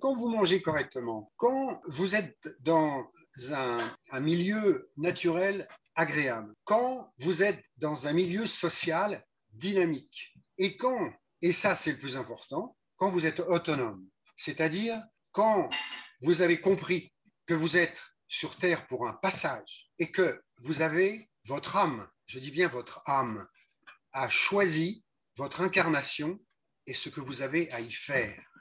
quand vous mangez correctement, quand vous êtes dans un, un milieu naturel agréable, quand vous êtes dans un milieu social dynamique, et quand, et ça c'est le plus important, quand vous êtes autonome, c'est-à-dire quand vous avez compris que vous êtes sur Terre pour un passage et que vous avez votre âme, je dis bien votre âme, a choisi votre incarnation et ce que vous avez à y faire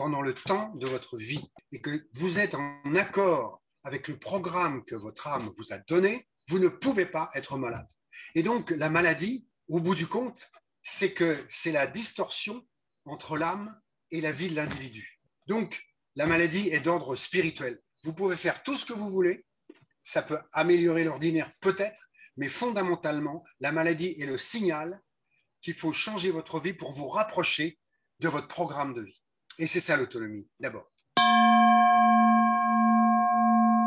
pendant le temps de votre vie et que vous êtes en accord avec le programme que votre âme vous a donné, vous ne pouvez pas être malade. Et donc la maladie, au bout du compte, c'est que c'est la distorsion entre l'âme et la vie de l'individu. Donc la maladie est d'ordre spirituel. Vous pouvez faire tout ce que vous voulez, ça peut améliorer l'ordinaire peut-être, mais fondamentalement, la maladie est le signal qu'il faut changer votre vie pour vous rapprocher de votre programme de vie. Et c'est ça l'autonomie, d'abord.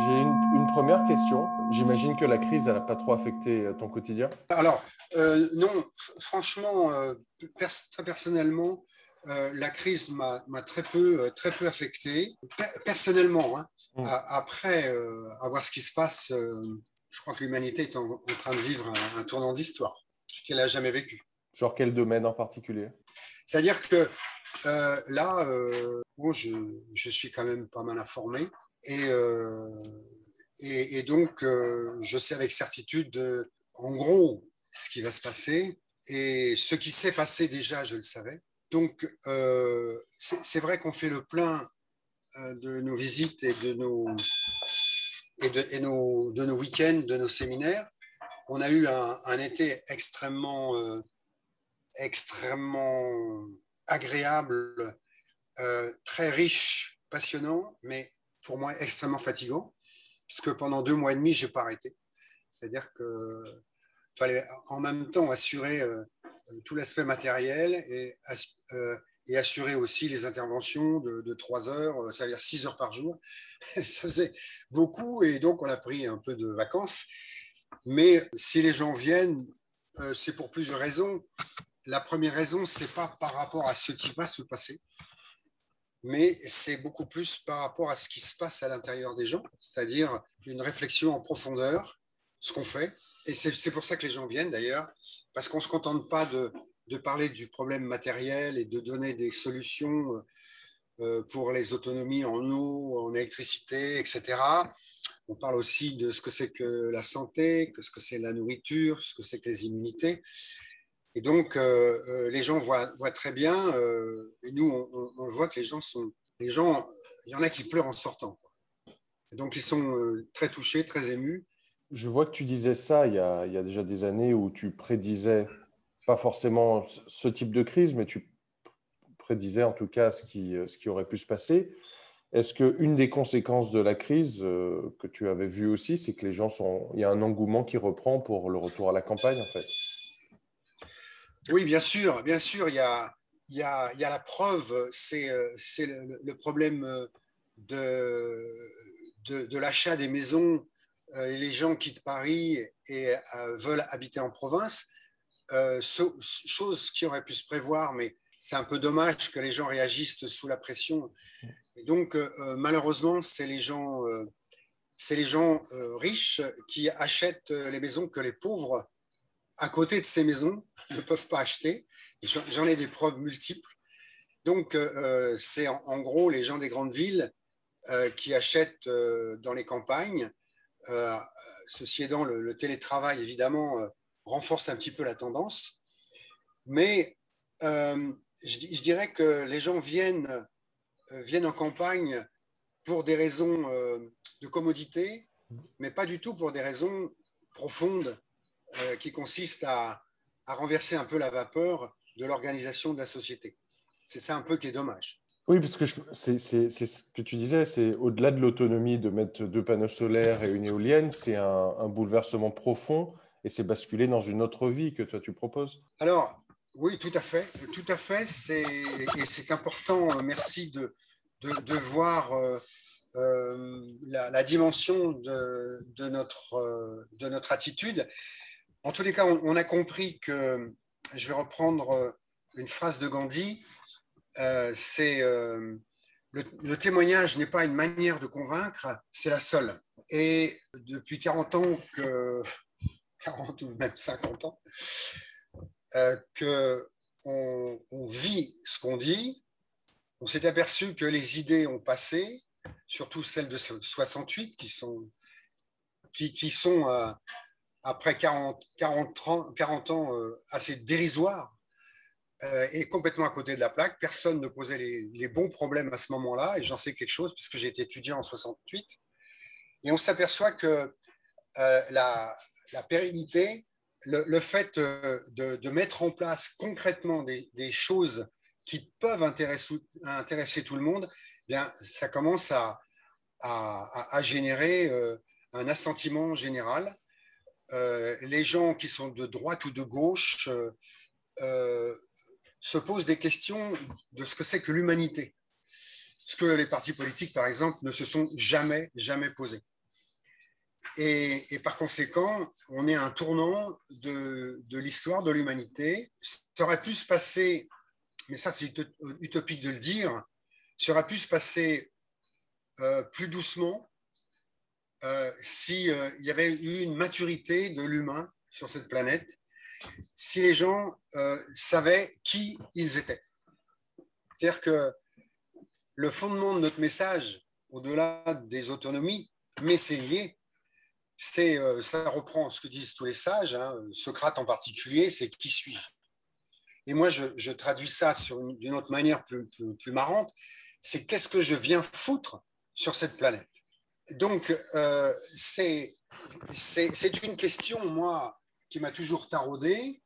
J'ai une, première question. J'imagine que la crise n'a pas trop affecté euh, ton quotidien. Alors, euh, non, franchement, euh, très personnellement, la crise m'a très peu, très peu affecté. personnellement, hein, mmh. après avoir ce qui se passe, je crois que l'humanité est en, train de vivre un, tournant d'histoire qu'elle n'a jamais vécu. Sur quel domaine en particulier? C'est-à-dire que là, je, je, suis quand même pas mal informé. Euh, et, et, donc, euh, je sais avec certitude, en gros, ce qui va se passer. Et ce qui s'est passé déjà, je le savais. Donc, euh, c'est vrai qu'on fait le plein de nos visites et de nos, et de, et nos, de nos week-ends, de nos séminaires. On a eu un, un été extrêmement, extrêmement agréable, très riche, passionnant, mais pour moi extrêmement fatigant, puisque pendant deux mois et demi, je n'ai pas arrêté. C'est-à-dire que fallait en même temps assurer euh, tout l'aspect matériel et, euh, assurer aussi les interventions de, trois heures, euh, c'est-à-dire six heures par jour. Ça faisait beaucoup et donc on a pris un peu de vacances. Mais si les gens viennent, c'est pour plusieurs raisons. La première raison, c'est pas par rapport à ce qui va se passer, mais c'est beaucoup plus par rapport à ce qui se passe à l'intérieur des gens, c'est-à-dire une réflexion en profondeur, ce qu'on fait. Et c'est pour ça que les gens viennent d'ailleurs, parce qu'on ne se contente pas de, de, parler du problème matériel et de donner des solutions euh, pour les autonomies en eau, en électricité, etc. On parle aussi de ce que c'est que la santé, que ce que c'est la nourriture, ce que c'est que les immunités. Et donc, euh, euh, les gens voient, voient, très bien, euh, et nous, on, on, voit que les gens sont. Les gens, il y en a qui pleurent en sortant. Et donc, ils sont très touchés, très émus. Je vois que tu disais ça il y, a, il y a déjà des années où tu prédisais, pas forcément ce type de crise, mais tu prédisais en tout cas ce qui, ce qui aurait pu se passer. Est-ce qu'une des conséquences de la crise que tu avais vu aussi, c'est que les gens sont. Il y a un engouement qui reprend pour le retour à la campagne, en fait? Oui, bien sûr, bien sûr, il y a, la preuve, c'est le, le, problème de, de, l'achat des maisons. Euh, les gens quittent Paris et euh, veulent habiter en province, euh, chose qui aurait pu se prévoir, mais c'est un peu dommage que les gens réagissent sous la pression. Et donc, malheureusement, c'est les gens, les gens riches qui achètent les maisons que les pauvres à côté de ces maisons ne peuvent pas acheter. J'en ai des preuves multiples. Donc, euh, euh, c'est en, gros les gens des grandes villes euh, qui achètent dans les campagnes. ceci étant, le, télétravail, évidemment, renforce un petit peu la tendance. Mais je, je, dirais que les gens viennent, viennent en campagne pour des raisons de commodité, mais pas du tout pour des raisons profondes euh, qui consiste à, renverser un peu la vapeur de l'organisation de la société. C'est ça un peu qui est dommage. Oui, parce que c'est ce que tu disais, c'est au-delà de l'autonomie de mettre deux panneaux solaires et une éolienne, c'est un, bouleversement profond et c'est basculer dans une autre vie que toi tu proposes. Alors, oui, tout à fait, tout à fait. Et c'est important, merci de, de, voir euh, euh, la, dimension de, de, notre, de notre attitude. En tous les cas, on, a compris que, je vais reprendre euh, une phrase de Gandhi, euh, c'est euh, le, témoignage n'est pas une manière de convaincre, c'est la seule. Et depuis 40 ans, que, 40 ou même 50 ans, euh, qu'on on vit ce qu'on dit, on s'est aperçu que les idées ont passé, surtout celles de 68 qui sont, qui, qui sont après 40, 40, 40 ans euh, assez dérisoires euh, et complètement à côté de la plaque. Personne ne posait les, bons problèmes à ce moment-là, et j'en sais quelque chose puisque j'ai été étudiant en 68. Et on s'aperçoit que euh, la, pérennité, le, fait euh, de, mettre en place concrètement des, choses qui peuvent intéresser, tout le monde, eh bien, ça commence à, générer un assentiment général. Les gens qui sont de droite ou de gauche se posent des questions de ce que c'est que l'humanité, ce que les partis politiques, par exemple, ne se sont jamais, jamais posés. Et, par conséquent, on est à un tournant de, l'histoire de l'humanité. Ça aurait pu se passer, mais ça c'est utopique de le dire, ça aurait pu se passer euh, plus doucement euh, s'il euh, y avait eu une maturité de l'humain sur cette planète si les gens euh, savaient qui ils étaient. C'est-à-dire que le fondement de notre message, au-delà des autonomies, mais c'est lié, ça reprend ce que disent tous les sages, hein, Socrate en particulier, c'est qui suis-je? Et moi, je, traduis ça d'une autre manière plus, marrante, c'est qu'est-ce que je viens foutre sur cette planète? Donc, euh, c'est une question, moi, qui m'a toujours taraudé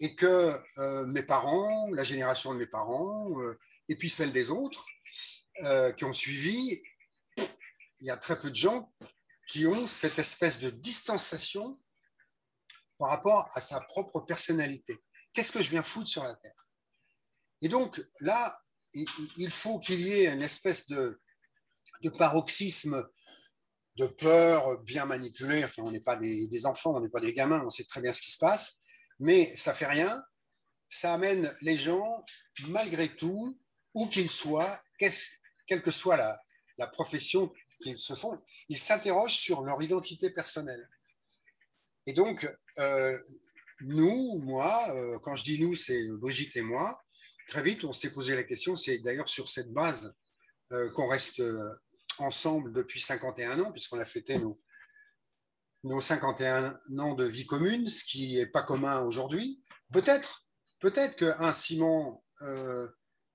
et que euh, mes parents, la génération de mes parents, euh, et puis celle des autres qui ont suivi, il y a très peu de gens qui ont cette espèce de distanciation par rapport à sa propre personnalité. Qu'est-ce que je viens foutre sur la Terre? Et donc là, il faut qu'il y ait une espèce de, de paroxysme de peur bien manipulée. Enfin, on n'est pas des, enfants, on n'est pas des gamins, on sait très bien ce qui se passe, mais ça fait rien. Ça amène les gens, malgré tout, où qu'ils soient, quelle que soit la, profession qu'ils se font, ils s'interrogent sur leur identité personnelle. Et donc, euh, nous, moi, euh, quand je dis nous, c'est Brigitte et moi, très vite, on s'est posé la question, c'est d'ailleurs sur cette base qu'on reste ensemble depuis 51 ans, puisqu'on a fêté nos, nos 51 ans de vie commune, ce qui n'est pas commun aujourd'hui. Peut-être, peut-être qu'un ciment euh,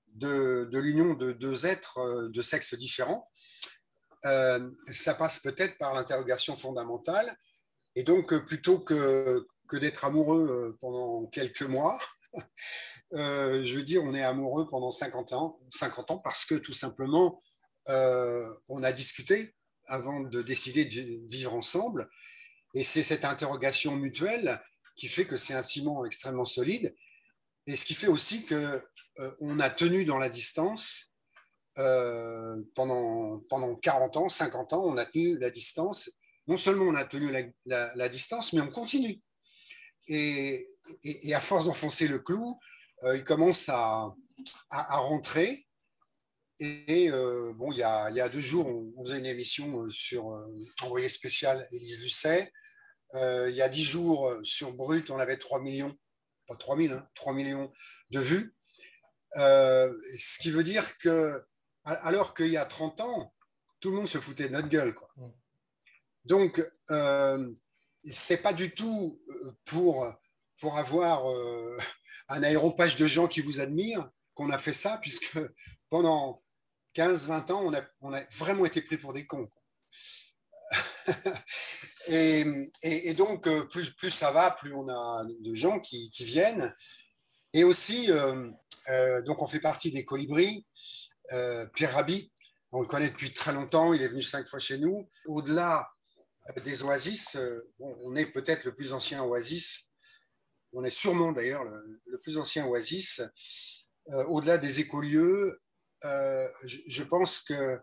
de, l'union de deux êtres euh, de sexe différents, euh, ça passe peut-être par l'interrogation fondamentale. Et donc, plutôt que d'être amoureux pendant quelques mois, je veux dire, on est amoureux pendant 50 ans, 50 ans parce que tout simplement, euh, on a discuté avant de décider de vivre ensemble. Et c'est cette interrogation mutuelle qui fait que c'est un ciment extrêmement solide. Et ce qui fait aussi qu'on euh, a tenu dans la distance euh, pendant, pendant 40 ans, 50 ans, on a tenu la distance. Non seulement on a tenu la, distance, mais on continue. Et, à force d'enfoncer le clou, il commence à, à rentrer. Et euh, bon, il y, a, il y, a, deux jours, on, faisait une émission euh, sur euh, Envoyé spécial Élise Lucet. il y a dix jours, sur Brut, on avait 3 millions, pas 3 000, hein, 3 millions de vues. ce qui veut dire que, alors qu'il y a 30 ans, tout le monde se foutait de notre gueule. Quoi. Mm. Donc, euh, c'est pas du tout pour, pour avoir un aéropage de gens qui vous admirent qu'on a fait ça, puisque pendant 15-20 ans, on a, vraiment été pris pour des cons. et, donc, euh, plus, ça va, plus on a de gens qui, viennent. Et aussi, euh, euh, donc on fait partie des colibris. Pierre Rabhi, on le connaît depuis très longtemps, il est venu cinq fois chez nous. Au-delà des oasis, on est peut-être le plus ancien oasis. On est sûrement d'ailleurs le, plus ancien oasis. Au-delà des écolieux, euh, je, pense que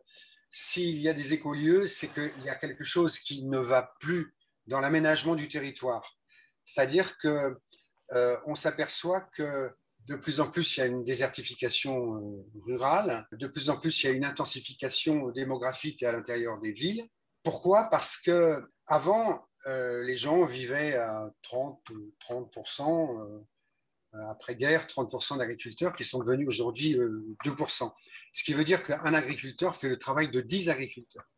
s'il y a des écolieux, c'est qu'il y a quelque chose qui ne va plus dans l'aménagement du territoire. C'est-à-dire que euh, on s'aperçoit que de plus en plus, il y a une désertification euh, rurale. De plus en plus, il y a une intensification démographique à l'intérieur des villes. Pourquoi? Parce que avant, euh, les gens vivaient à 30, 30% euh, après-guerre, 30% d'agriculteurs qui sont devenus aujourd'hui 2%. Ce qui veut dire qu'un agriculteur fait le travail de 10 agriculteurs.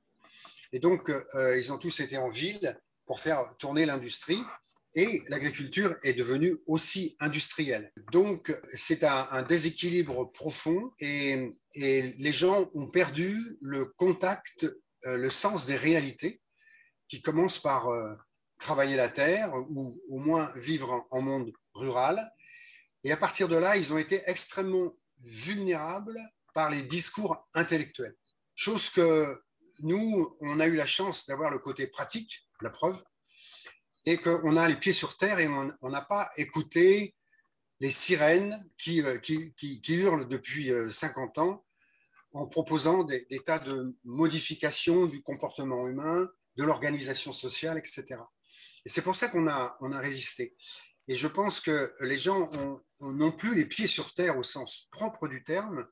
Et donc, ils ont tous été en ville pour faire tourner l'industrie et l'agriculture est devenue aussi industrielle. Donc, c'est un, déséquilibre profond et, les gens ont perdu le contact, euh, le sens des réalités, qui commence par euh, travailler la terre ou au moins vivre en, monde rural. Et à partir de là, ils ont été extrêmement vulnérables par les discours intellectuels. Chose que nous, on a eu la chance d'avoir le côté pratique, la preuve, et qu'on a les pieds sur terre et on n'a pas écouté les sirènes qui, euh, qui, qui, hurlent depuis 50 euh, ans en proposant des, tas de modifications du comportement humain, de l'organisation sociale, etc. Et c'est pour ça qu'on a, on a résisté. Et je pense que les gens n'ont plus les pieds sur terre au sens propre du terme,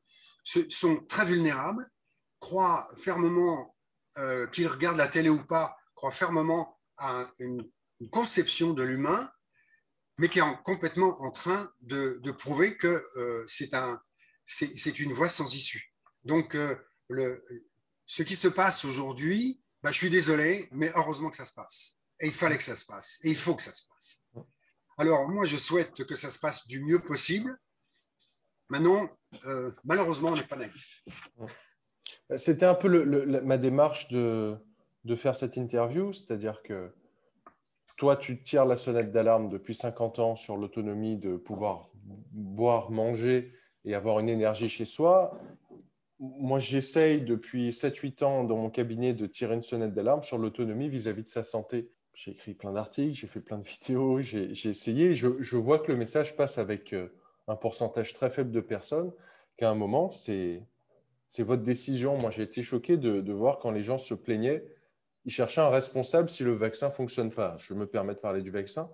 sont très vulnérables, croient fermement euh, qu'ils regardent la télé ou pas, croient fermement à une conception de l'humain, mais qui est complètement en train de, prouver que euh, c'est un, une voie sans issue. Donc, euh, ce qui se passe aujourd'hui, bah, je suis désolé, mais heureusement que ça se passe. Et il fallait que ça se passe. Et il faut que ça se passe. Alors, moi, je souhaite que ça se passe du mieux possible. Maintenant, euh, malheureusement, on n'est pas naïf. C'était un peu ma démarche de, de faire cette interview, c'est-à-dire que toi, tu tires la sonnette d'alarme depuis 50 ans sur l'autonomie de pouvoir boire, manger et avoir une énergie chez soi. Moi, j'essaye depuis 7-8 ans dans mon cabinet de tirer une sonnette d'alarme sur l'autonomie vis-à-vis de sa santé. J'ai écrit plein d'articles, j'ai fait plein de vidéos, j'ai essayé. Je, vois que le message passe avec euh, un pourcentage très faible de personnes, qu'à un moment, c'est votre décision. Moi, j'ai été choqué de, de voir quand les gens se plaignaient ils cherchaient un responsable si le vaccin ne fonctionne pas. Je me permets de parler du vaccin.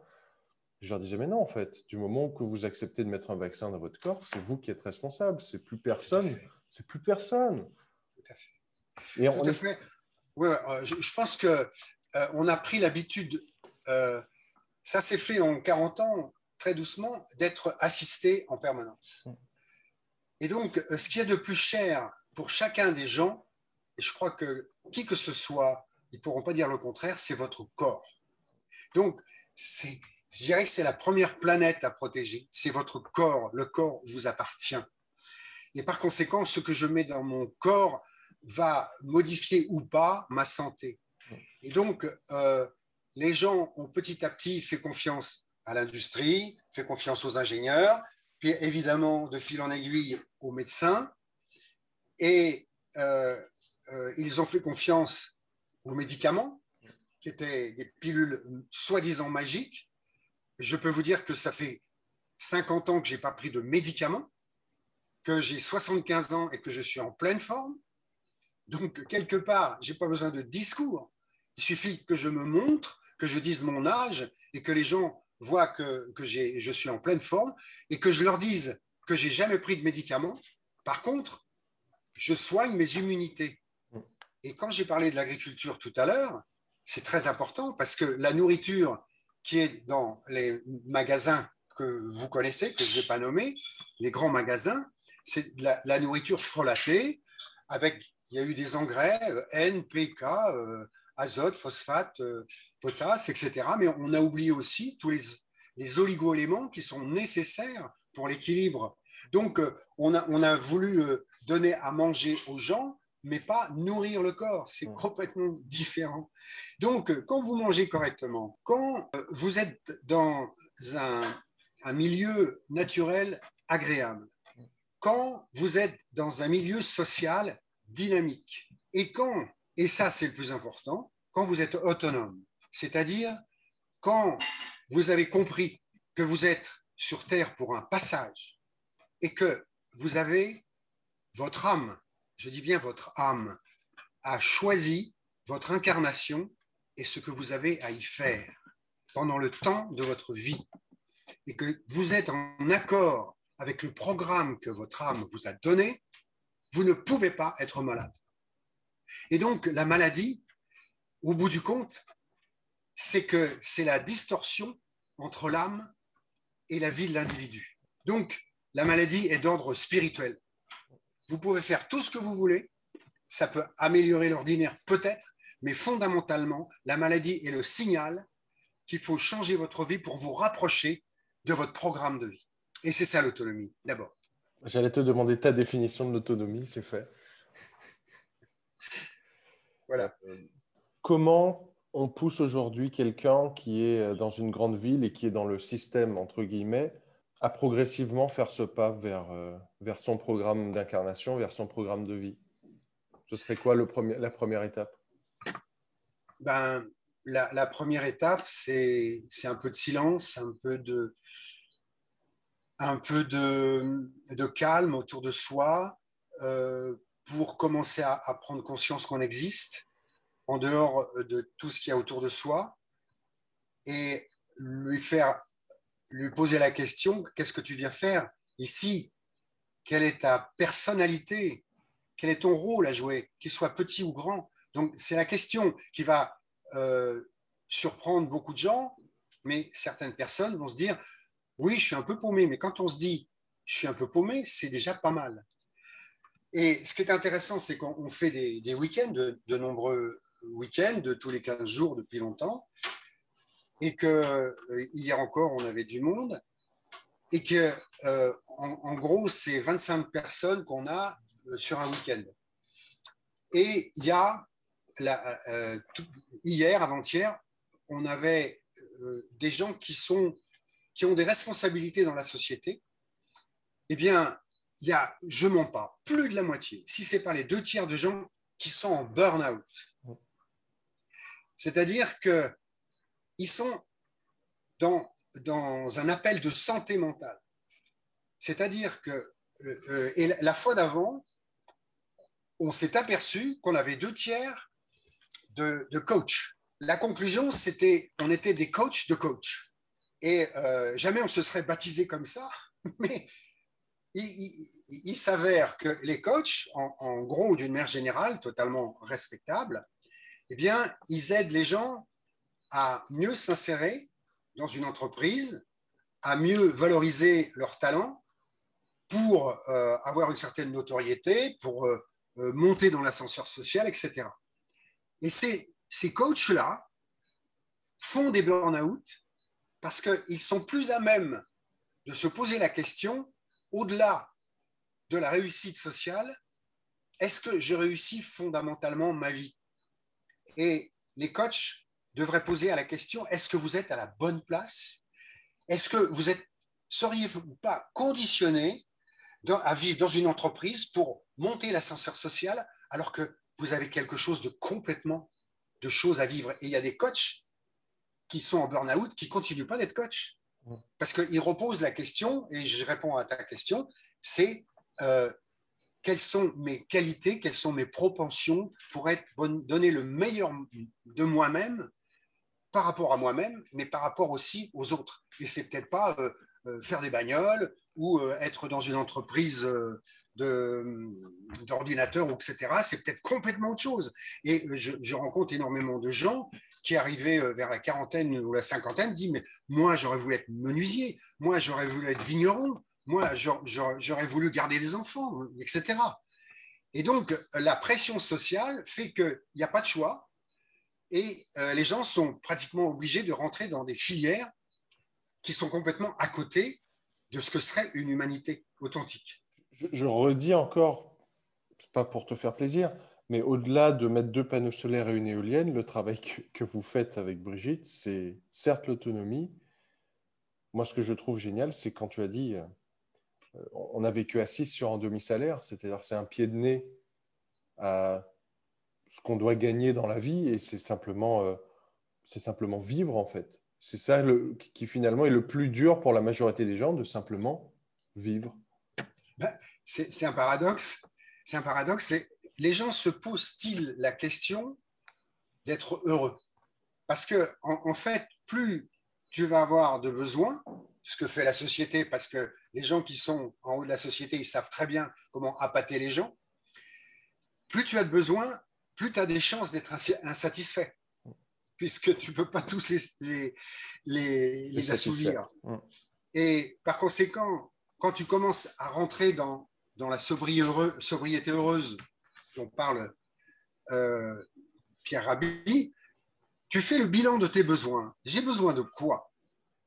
Je leur disais, mais non, en fait, du moment que vous acceptez de mettre un vaccin dans votre corps, c'est vous qui êtes responsable. C'est plus personne. C'est plus personne. Tout à fait. Et Tout à fait. Euh, je, pense que euh, on a pris l'habitude, euh, ça s'est fait en 40 ans, très doucement, d'être assisté en permanence. Et donc, ce qui est de plus cher pour chacun des gens, et je crois que qui que ce soit, ils ne pourront pas dire le contraire, c'est votre corps. Donc, je dirais que c'est la première planète à protéger, c'est votre corps. Le corps vous appartient. Et par conséquent, ce que je mets dans mon corps va modifier ou pas ma santé. Et donc, euh, les gens ont petit à petit fait confiance à l'industrie, fait confiance aux ingénieurs, puis évidemment, de fil en aiguille, aux médecins. Et euh, euh, ils ont fait confiance aux médicaments, qui étaient des pilules soi-disant magiques. Je peux vous dire que ça fait 50 ans que je n'ai pas pris de médicaments, que j'ai 75 ans et que je suis en pleine forme. Donc, quelque part, je n'ai pas besoin de discours. Il suffit que je me montre, que je dise mon âge et que les gens voient que, que je suis en pleine forme et que je leur dise que j'ai jamais pris de médicaments. Par contre, je soigne mes immunités. Et quand j'ai parlé de l'agriculture tout à l'heure, c'est très important parce que la nourriture qui est dans les magasins que vous connaissez, que je ne vais pas nommer, les grands magasins, c'est la, la, nourriture frelatée avec, il y a eu des engrais, euh, N, PK, euh, azote, phosphate, euh, potasse, etc. Mais on a oublié aussi tous les, les oligo-éléments qui sont nécessaires pour l'équilibre. Donc, on a, on a voulu donner à manger aux gens mais pas nourrir le corps. C'est complètement différent. Donc, quand vous mangez correctement, quand vous êtes dans un, milieu naturel agréable, quand vous êtes dans un milieu social dynamique, et quand, et ça c'est le plus important, quand vous êtes autonome, c'est-à-dire quand vous avez compris que vous êtes sur Terre pour un passage et que vous avez votre âme je dis bien votre âme, a choisi votre incarnation et ce que vous avez à y faire pendant le temps de votre vie, et que vous êtes en accord avec le programme que votre âme vous a donné, vous ne pouvez pas être malade. Et donc, la maladie, au bout du compte, c'est que c'est la distorsion entre l'âme et la vie de l'individu. Donc, la maladie est d'ordre spirituel. Vous pouvez faire tout ce que vous voulez, ça peut améliorer l'ordinaire peut-être, mais fondamentalement, la maladie est le signal qu'il faut changer votre vie pour vous rapprocher de votre programme de vie. Et c'est ça l'autonomie, d'abord. J'allais te demander ta définition de l'autonomie, c'est fait. Voilà. Comment on pousse aujourd'hui quelqu'un qui est dans une grande ville et qui est dans le système, entre guillemets, à progressivement faire ce pas vers, euh, vers son programme d'incarnation, vers son programme de vie? Ce serait quoi le premier, la première étape? Ben, la, la première étape, c'est un peu de silence, un peu de, un peu de, calme autour de soi euh, pour commencer à, à prendre conscience qu'on existe en dehors de tout ce qu'il y a autour de soi et lui faire lui poser la question qu'est-ce que tu viens faire ici? Quelle est ta personnalité? Quel est ton rôle à jouer, qu'il soit petit ou grand? Donc, c'est la question qui va euh, surprendre beaucoup de gens, mais certaines personnes vont se dire oui, je suis un peu paumé, mais quand on se dit je suis un peu paumé, c'est déjà pas mal. Et ce qui est intéressant, c'est qu'on fait des, week-ends, de, nombreux week-ends, de tous les 15 jours depuis longtemps et que euh, hier encore on avait du monde et que euh, en, gros c'est 25 personnes qu'on a euh, sur un week-end. Et il y a hier, avant-hier, on avait des gens qui sont qui ont des responsabilités dans la société. Eh bien, il y a, je mens pas, plus de la moitié, si c'est pas les deux tiers de gens qui sont en burn-out. C'est-à-dire que ils sont dans, dans un appel de santé mentale. C'est-à-dire que euh, euh, et la fois d'avant, on s'est aperçu qu'on avait deux tiers de, de coachs. La conclusion, c'était on était des coachs de coachs. Et euh, jamais on se serait baptisé comme ça, mais il, s'avère que les coachs, en, gros, d'une manière générale, totalement respectable, eh bien, ils aident les gens à mieux s'insérer dans une entreprise, à mieux valoriser leurs talents pour euh, avoir une certaine notoriété, pour euh, monter dans l'ascenseur social, etc. Et ces, ces coachs-là font des burn-out parce qu'ils sont plus à même de se poser la question, au-delà de la réussite sociale, est-ce que je réussis fondamentalement ma vie? Et les coachs devrait poser à la question est-ce que vous êtes à la bonne place? Est-ce que vous êtes seriez ou pas conditionné à vivre dans une entreprise pour monter l'ascenseur social alors que vous avez quelque chose de complètement de choses à vivre? Et il y a des coachs qui sont en burn-out qui continuent pas d'être coach parce qu'ils reposent la question et je réponds à ta question c'est euh, quelles sont mes qualités, quelles sont mes propensions pour être donner le meilleur de moi-même par rapport à moi-même, mais par rapport aussi aux autres. Et c'est peut-être pas euh, euh, faire des bagnoles ou être dans une entreprise d'ordinateur, etc. C'est peut-être complètement autre chose. Et je, rencontre énormément de gens qui arrivaient vers la quarantaine ou la cinquantaine disent mais moi j'aurais voulu être menuisier, moi j'aurais voulu être vigneron, moi j'aurais voulu garder des enfants, etc. Et donc la pression sociale fait qu'il n'y a pas de choix et euh, les gens sont pratiquement obligés de rentrer dans des filières qui sont complètement à côté de ce que serait une humanité authentique. Je, redis encore, pas pour te faire plaisir, mais au-delà de mettre deux panneaux solaires et une éolienne, le travail que, vous faites avec Brigitte, c'est certes l'autonomie. Moi, ce que je trouve génial, c'est quand tu as dit, euh, on a vécu à 6 sur un demi-salaire, c'est-à-dire c'est un pied de nez à ce qu'on doit gagner dans la vie et c'est simplement, euh, simplement vivre en fait. C'est ça qui finalement est le plus dur pour la majorité des gens, de simplement vivre. Ben, c'est un paradoxe. C'est un paradoxe. Les gens se posent-ils la question d'être heureux? Parce que en, fait, plus tu vas avoir de besoins, ce que fait la société, parce que les gens qui sont en haut de la société, ils savent très bien comment appâter les gens. Plus tu as de besoins, plus tu as des chances d'être insatisfait, puisque tu ne peux pas tous les, les, les, assouvir. Mm. Et par conséquent, quand tu commences à rentrer dans, dans la sobriété heureuse dont parle euh, Pierre Rabhi, tu fais le bilan de tes besoins. J'ai besoin de quoi?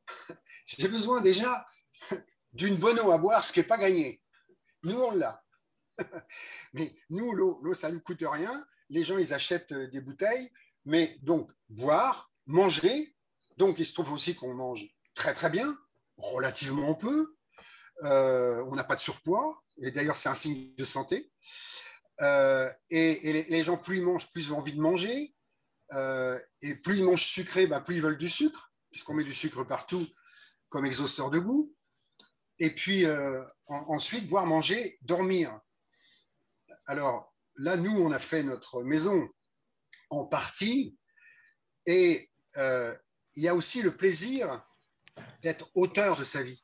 J'ai besoin déjà d'une bonne eau à boire, ce qui n'est pas gagné. Nous, on l'a. Mais nous, l'eau, ça ne coûte rien. Les gens, ils achètent euh, des bouteilles. Mais donc, boire, manger. Donc, il se trouve aussi qu'on mange très, très bien, relativement peu. Euh, on n'a pas de surpoids. Et d'ailleurs, c'est un signe de santé. Euh, et, les, gens, plus ils mangent, plus ils ont envie de manger. et plus ils mangent sucré, ben, plus ils veulent du sucre, puisqu'on met du sucre partout comme exhausteur de goût. Et puis ensuite, boire, manger, dormir. Alors là, nous, on a fait notre maison en partie. Et euh, il y a aussi le plaisir d'être auteur de sa vie.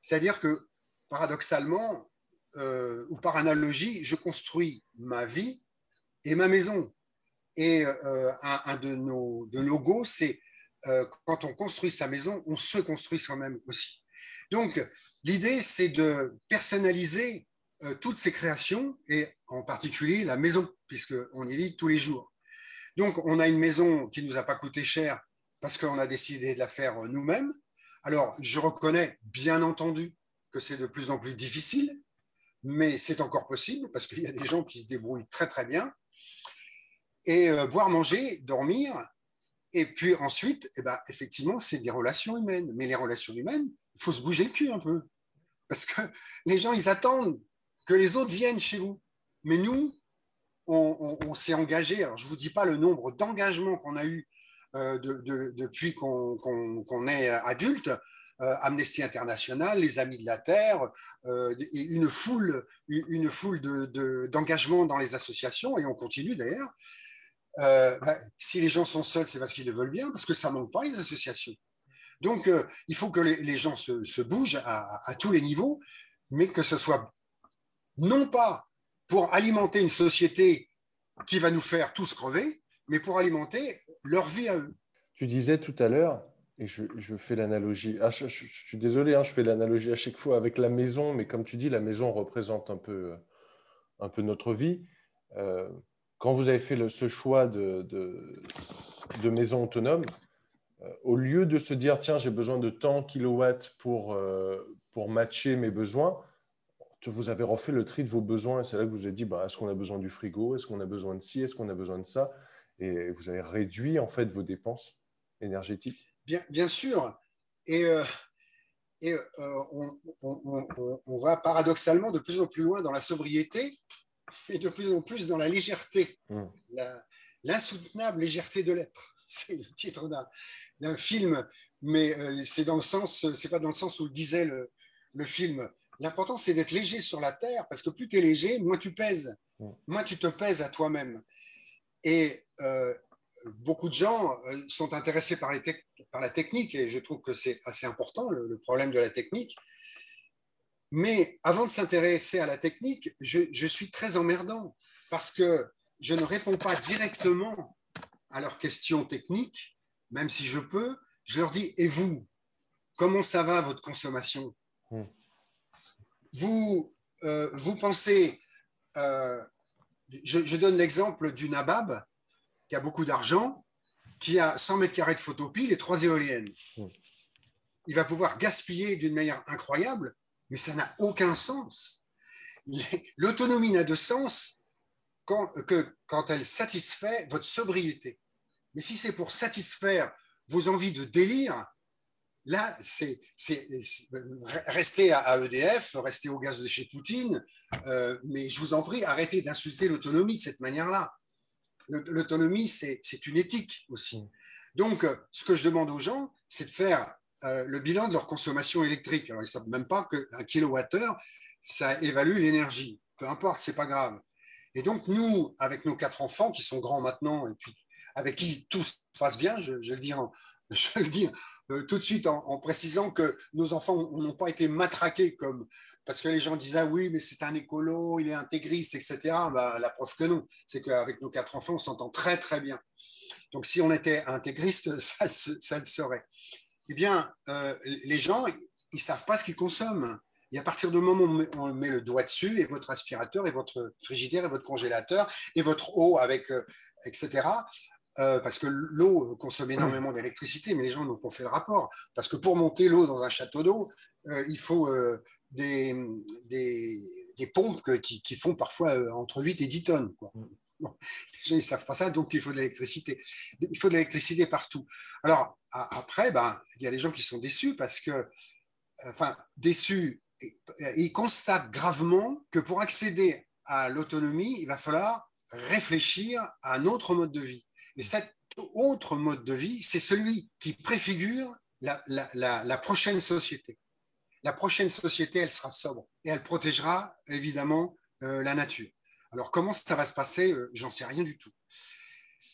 C'est-à-dire que, paradoxalement, euh, ou par analogie, je construis ma vie et ma maison. Et euh, un, de nos, de nos c'est quand on construit sa maison, on se construit soi-même aussi. Donc, l'idée, c'est de personnaliser euh, toutes ces créations et en particulier la maison, puisqu'on y vit tous les jours. Donc, on a une maison qui ne nous a pas coûté cher parce qu'on a décidé de la faire nous-mêmes. Alors, je reconnais bien entendu que c'est de plus en plus difficile, mais c'est encore possible parce qu'il y a des gens qui se débrouillent très très bien. Et euh, boire, manger, dormir, et puis ensuite, eh ben, effectivement, c'est des relations humaines. Mais les relations humaines, il faut se bouger le cul un peu. Parce que les gens, ils attendent que les autres viennent chez vous. Mais nous, on, s'est engagé. Je ne vous dis pas le nombre d'engagements qu'on a eu euh, depuis qu'on est adulte. Euh, Amnesty International, les Amis de la Terre, euh, une foule, une foule d'engagements dans les associations, et on continue d'ailleurs. Bah, si les gens sont seuls, c'est parce qu'ils le veulent bien, parce que ça manque pas les associations. Donc, il faut que les, gens se, bougent à, à, tous les niveaux, mais que ce soit non pas pour alimenter une société qui va nous faire tous crever, mais pour alimenter leur vie à eux. Tu disais tout à l'heure, et je, fais l'analogie, ah, je, suis désolé, hein, je fais l'analogie à chaque fois avec la maison, mais comme tu dis, la maison représente un peu, un peu notre vie. Euh, quand vous avez fait ce choix de, maison autonome, euh, au lieu de se dire, tiens, j'ai besoin de tant kilowatts pour, euh, pour matcher mes besoins, vous avez refait le tri de vos besoins. C'est là que vous avez dit bah, est-ce qu'on a besoin du frigo? Est-ce qu'on a besoin de ci? Est-ce qu'on a besoin de ça? Et vous avez réduit en fait vos dépenses énergétiques Bien, bien sûr. Et, euh, et euh, on, on, va paradoxalement de plus en plus loin dans la sobriété et de plus en plus dans la légèreté. Mmh. L'insoutenable légèreté de l'être. C'est le titre d'un film, mais euh, c'est dans le sens, c'est pas dans le sens où le disait le, le film L'important, c'est d'être léger sur la terre, parce que plus tu es léger, moins tu pèses, mm. moins tu te pèses à toi-même. Et euh, beaucoup de gens euh, sont intéressés par, les par, la technique, et je trouve que c'est assez important, le, problème de la technique. Mais avant de s'intéresser à la technique, je, je, suis très emmerdant, parce que je ne réponds pas directement à leurs questions techniques, même si je peux. Je leur dis, et vous, comment ça va votre consommation? Mm vous, euh, vous pensez, euh, je, donne l'exemple du nabab qui a beaucoup d'argent, qui a 100 mètres carrés de photopile et trois éoliennes. Il va pouvoir gaspiller d'une manière incroyable, mais ça n'a aucun sens. L'autonomie n'a de sens que quand elle satisfait votre sobriété. Mais si c'est pour satisfaire vos envies de délire, Là, c'est rester à EDF, rester au gaz de chez Poutine, euh, mais je vous en prie, arrêtez d'insulter l'autonomie de cette manière-là. L'autonomie, c'est une éthique aussi. Donc, ce que je demande aux gens, c'est de faire euh, le bilan de leur consommation électrique. Alors, ils ne savent même pas qu'un kilowattheure, ça évalue l'énergie. Peu importe, c'est pas grave. Et donc, nous, avec nos quatre enfants qui sont grands maintenant, et puis avec qui tout se passe bien, je, le dis, je le dis euh, tout de suite en, précisant que nos enfants n'ont pas été matraqués comme parce que les gens disaient ah oui mais c'est un écolo, il est intégriste, etc. Bah, la preuve que non, c'est qu'avec nos quatre enfants on s'entend très très bien. Donc si on était intégriste, ça, ça le serait. Eh bien, euh, les gens, ils savent pas ce qu'ils consomment. Et à partir du moment où on met le doigt dessus, et votre aspirateur, et votre frigidaire, et votre congélateur, et votre eau avec, euh, etc., euh, parce que l'eau consomme énormément d'électricité, mais les gens n'ont pas fait le rapport. Parce que pour monter l'eau dans un château d'eau, euh, il faut des, des, des, pompes qui, qui, font parfois entre 8 et 10 tonnes. Quoi. Mm. les gens ne savent pas ça, donc il faut de l'électricité. Il faut de l'électricité partout. Alors, après, ben, il y a des gens qui sont déçus parce que, enfin, déçus il constate gravement que pour accéder à l'autonomie, il va falloir réfléchir à un autre mode de vie. Et cet autre mode de vie, c'est celui qui préfigure la, prochaine société. La prochaine société, elle sera sobre et elle protégera évidemment euh, la nature. Alors comment ça va se passer euh, J'en sais rien du tout.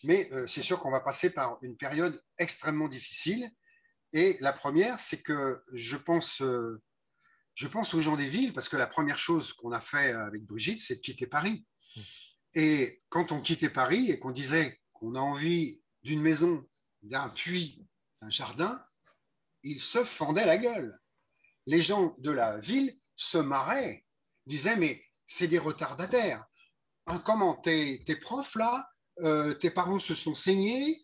Mais euh, c'est sûr qu'on va passer par une période extrêmement difficile. Et la première, c'est que je pense je pense aux gens des villes, parce que la première chose qu'on a fait avec Brigitte, c'est de quitter Paris. Mmh. Et quand on quittait Paris et qu'on disait qu'on a envie d'une maison, d'un puits, d'un jardin, ils se fendaient la gueule. Les gens de la ville se marraient, disaient mais c'est des retardataires. Hein, comment tes, profs là, euh, tes parents se sont saignés,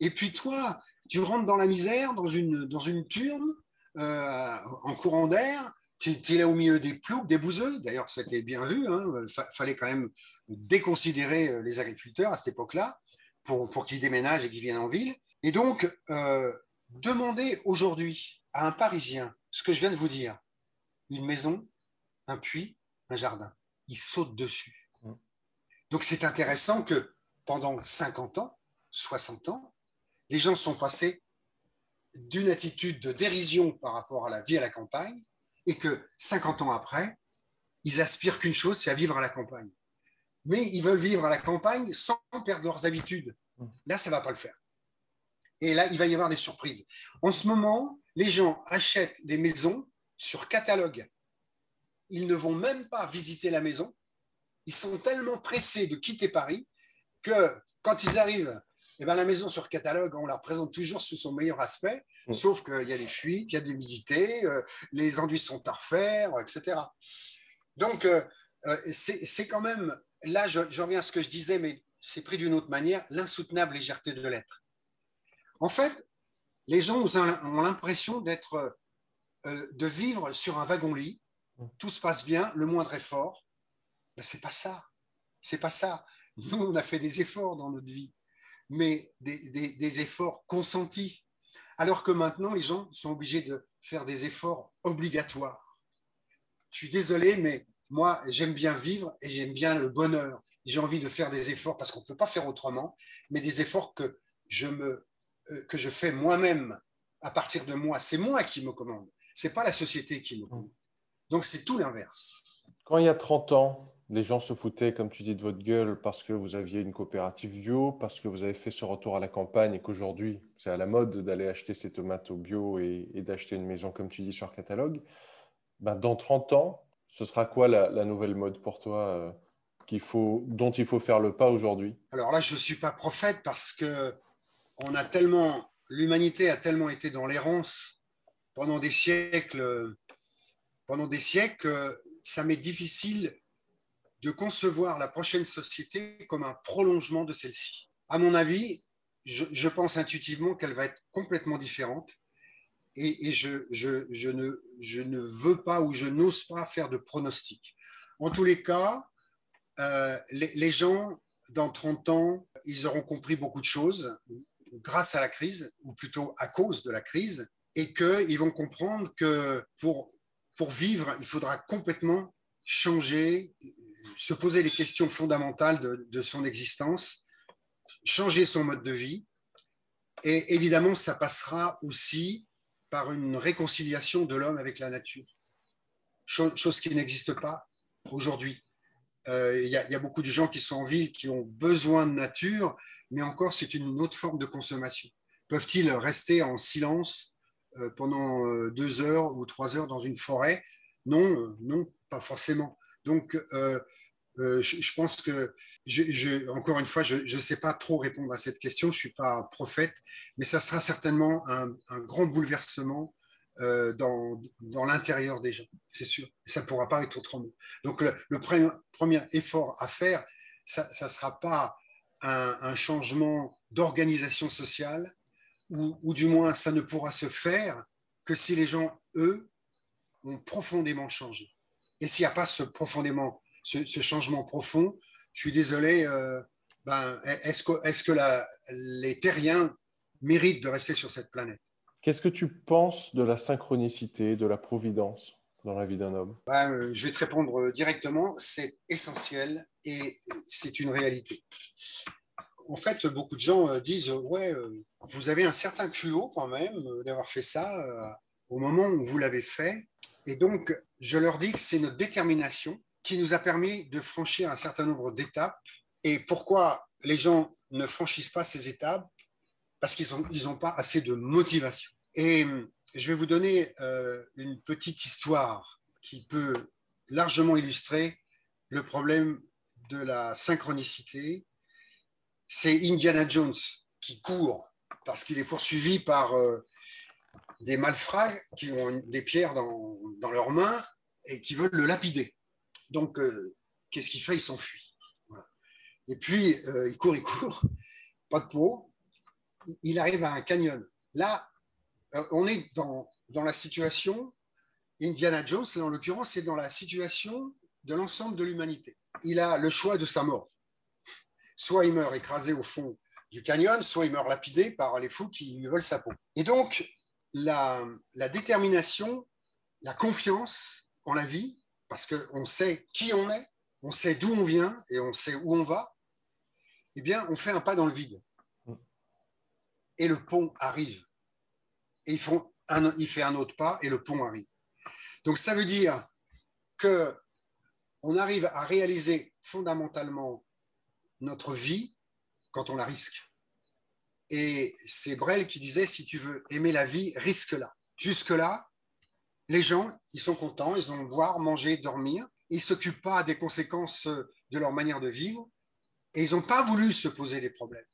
et puis toi, tu rentres dans la misère, dans une, dans une turne, euh, en courant d'air, tu es au milieu des ploucs, des bouseux. D'ailleurs, c'était bien vu. Hein. fallait quand même déconsidérer euh, les agriculteurs à cette époque-là pour, pour qu'ils déménagent et qu'ils viennent en ville. Et donc, euh, demander aujourd'hui à un Parisien ce que je viens de vous dire, une maison, un puits, un jardin, il saute dessus. Mmh. Donc, c'est intéressant que pendant 50 ans, 60 ans, les gens sont passés d'une attitude de dérision par rapport à la vie à la campagne et que 50 ans après, ils aspirent qu'une chose, c'est à vivre à la campagne. Mais ils veulent vivre à la campagne sans perdre leurs habitudes. Là, ça ne va pas le faire. Et là, il va y avoir des surprises. En ce moment, les gens achètent des maisons sur catalogue. Ils ne vont même pas visiter la maison. Ils sont tellement pressés de quitter Paris que quand ils arrivent eh ben, la maison sur catalogue, on la présente toujours sous son meilleur aspect, mm. sauf qu'il y a des fuites, il y a de l'humidité, euh, les enduits sont à refaire, etc. Donc, euh, euh, c'est quand même, là, je, reviens à ce que je disais, mais c'est pris d'une autre manière, l'insoutenable légèreté de l'être. En fait, les gens ont l'impression d'être, de vivre sur un wagon-lit, tout se passe bien, le moindre effort. Ben, c'est pas ça. C'est pas ça. Nous, on a fait des efforts dans notre vie mais des, efforts consentis. Alors que maintenant, les gens sont obligés de faire des efforts obligatoires. Je suis désolé, mais moi, j'aime bien vivre et j'aime bien le bonheur. J'ai envie de faire des efforts parce qu'on ne peut pas faire autrement, mais des efforts que je, me, euh, que je fais moi-même à partir de moi. C'est moi qui me commande. Ce n'est pas la société qui me commande. Donc, c'est tout l'inverse. Quand il y a 30 ans, les gens se foutaient, comme tu dis, de votre gueule parce que vous aviez une coopérative bio, parce que vous avez fait ce retour à la campagne et qu'aujourd'hui, c'est à la mode d'aller acheter ses tomates au bio et, d'acheter une maison, comme tu dis, sur catalogue. Ben, dans 30 ans, ce sera quoi la, nouvelle mode pour toi euh, dont il faut faire le pas aujourd'hui? Alors là, je ne suis pas prophète parce que l'humanité a tellement été dans l'errance pendant des siècles, pendant des siècles, ça m'est difficile de concevoir la prochaine société comme un prolongement de celle-ci. À mon avis, je, pense intuitivement qu'elle va être complètement différente et, je, ne, veux pas ou je n'ose pas faire de pronostic. En tous les cas, euh, les, gens, dans 30 ans, ils auront compris beaucoup de choses grâce à la crise, ou plutôt à cause de la crise, et qu'ils vont comprendre que pour vivre, il faudra complètement changer, se poser les questions fondamentales de, son existence, changer son mode de vie. Et évidemment, ça passera aussi par une réconciliation de l'homme avec la nature, chose, qui n'existe pas aujourd'hui. Il y, a beaucoup de gens qui sont en ville, qui ont besoin de nature, mais encore, c'est une autre forme de consommation. Peuvent-ils rester en silence pendant deux heures ou trois heures dans une forêt? Non, non, pas forcément. Donc, euh, je, pense que, encore une fois, je ne sais pas trop répondre à cette question, je ne suis pas prophète, mais ça sera certainement un, grand bouleversement euh, dans, dans l'intérieur des gens, c'est sûr. Ça ne pourra pas être autrement. Donc le, premier, effort à faire, ça ne sera pas un, changement d'organisation sociale, ou, ou du moins ça ne pourra se faire que si les gens, eux, ont profondément changé. Et s'il n'y a pas ce profondément ce, changement profond. Je suis désolé, euh, ben, est-ce que, est que la, les terriens méritent de rester sur cette planète? Qu'est-ce que tu penses de la synchronicité, de la providence dans la vie d'un homme? Ben, euh, Je vais te répondre directement, c'est essentiel et c'est une réalité. En fait, beaucoup de gens euh, disent, ouais, vous avez un certain culot quand même d'avoir fait ça au moment où vous l'avez fait. Et donc, je leur dis que c'est notre détermination qui nous a permis de franchir un certain nombre d'étapes. Et pourquoi les gens ne franchissent pas ces étapes? Parce qu'ils n'ont ils pas assez de motivation. Et je vais vous donner euh, une petite histoire qui peut largement illustrer le problème de la synchronicité. C'est Indiana Jones qui court parce qu'il est poursuivi par euh, des malfrats qui ont des pierres dans, dans leurs mains et qui veulent le lapider. Donc, euh, qu'est-ce qu'il fait? Il s'enfuit. Et puis, euh, il court, il court, pas de peau. Il arrive à un canyon. Là, euh, on est dans, dans la situation, Indiana Jones, en l'occurrence, c'est dans la situation de l'ensemble de l'humanité. Il a le choix de sa mort. Soit il meurt écrasé au fond du canyon, soit il meurt lapidé par les fous qui lui veulent sa peau. Et donc, la détermination, la confiance en la vie, parce qu'on sait qui on est, on sait d'où on vient et on sait où on va, eh bien, on fait un pas dans le vide. Et le pont arrive. Et ils font il fait un autre pas et le pont arrive. Donc, ça veut dire que on arrive à réaliser fondamentalement notre vie quand on la risque. Et c'est Brel qui disait, si tu veux aimer la vie, risque-la. Jusque-là, les gens, ils sont contents, ils ont boire, manger, dormir. Ils ne s'occupent pas des conséquences de leur manière de vivre et ils n'ont pas voulu se poser des problèmes.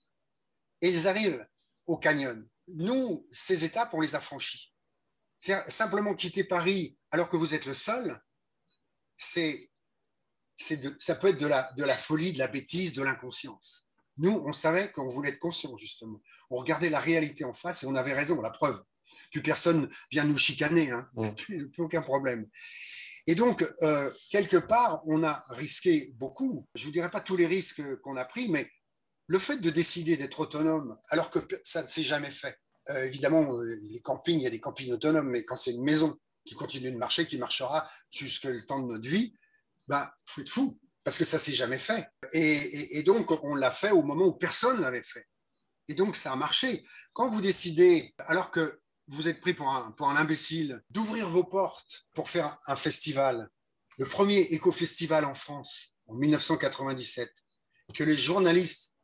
Et ils arrivent au canyon. Nous, ces étapes, on les a franchies. Simplement quitter Paris alors que vous êtes le seul, c'est, ça peut être de la, de la folie, de la bêtise, de l'inconscience. Nous, on savait qu'on voulait être conscient, justement. On regardait la réalité en face et on avait raison, la preuve. Plus personne vient nous chicaner, hein. plus, aucun problème. Et donc, euh, quelque part, on a risqué beaucoup. Je ne vous dirai pas tous les risques qu'on a pris, mais le fait de décider d'être autonome, alors que ça ne s'est jamais fait. Euh, évidemment, euh, les campings, il y a des campings autonomes, mais quand c'est une maison qui continue de marcher, qui marchera jusqu'à le temps de notre vie, bah, faut être fou, parce que ça s'est jamais fait. Et, et donc, on l'a fait au moment où personne l'avait fait. Et donc, ça a marché. Quand vous décidez, alors que vous êtes pris pour un, imbécile, d'ouvrir vos portes pour faire un festival, le premier éco-festival en France en 1997, et que les journalistes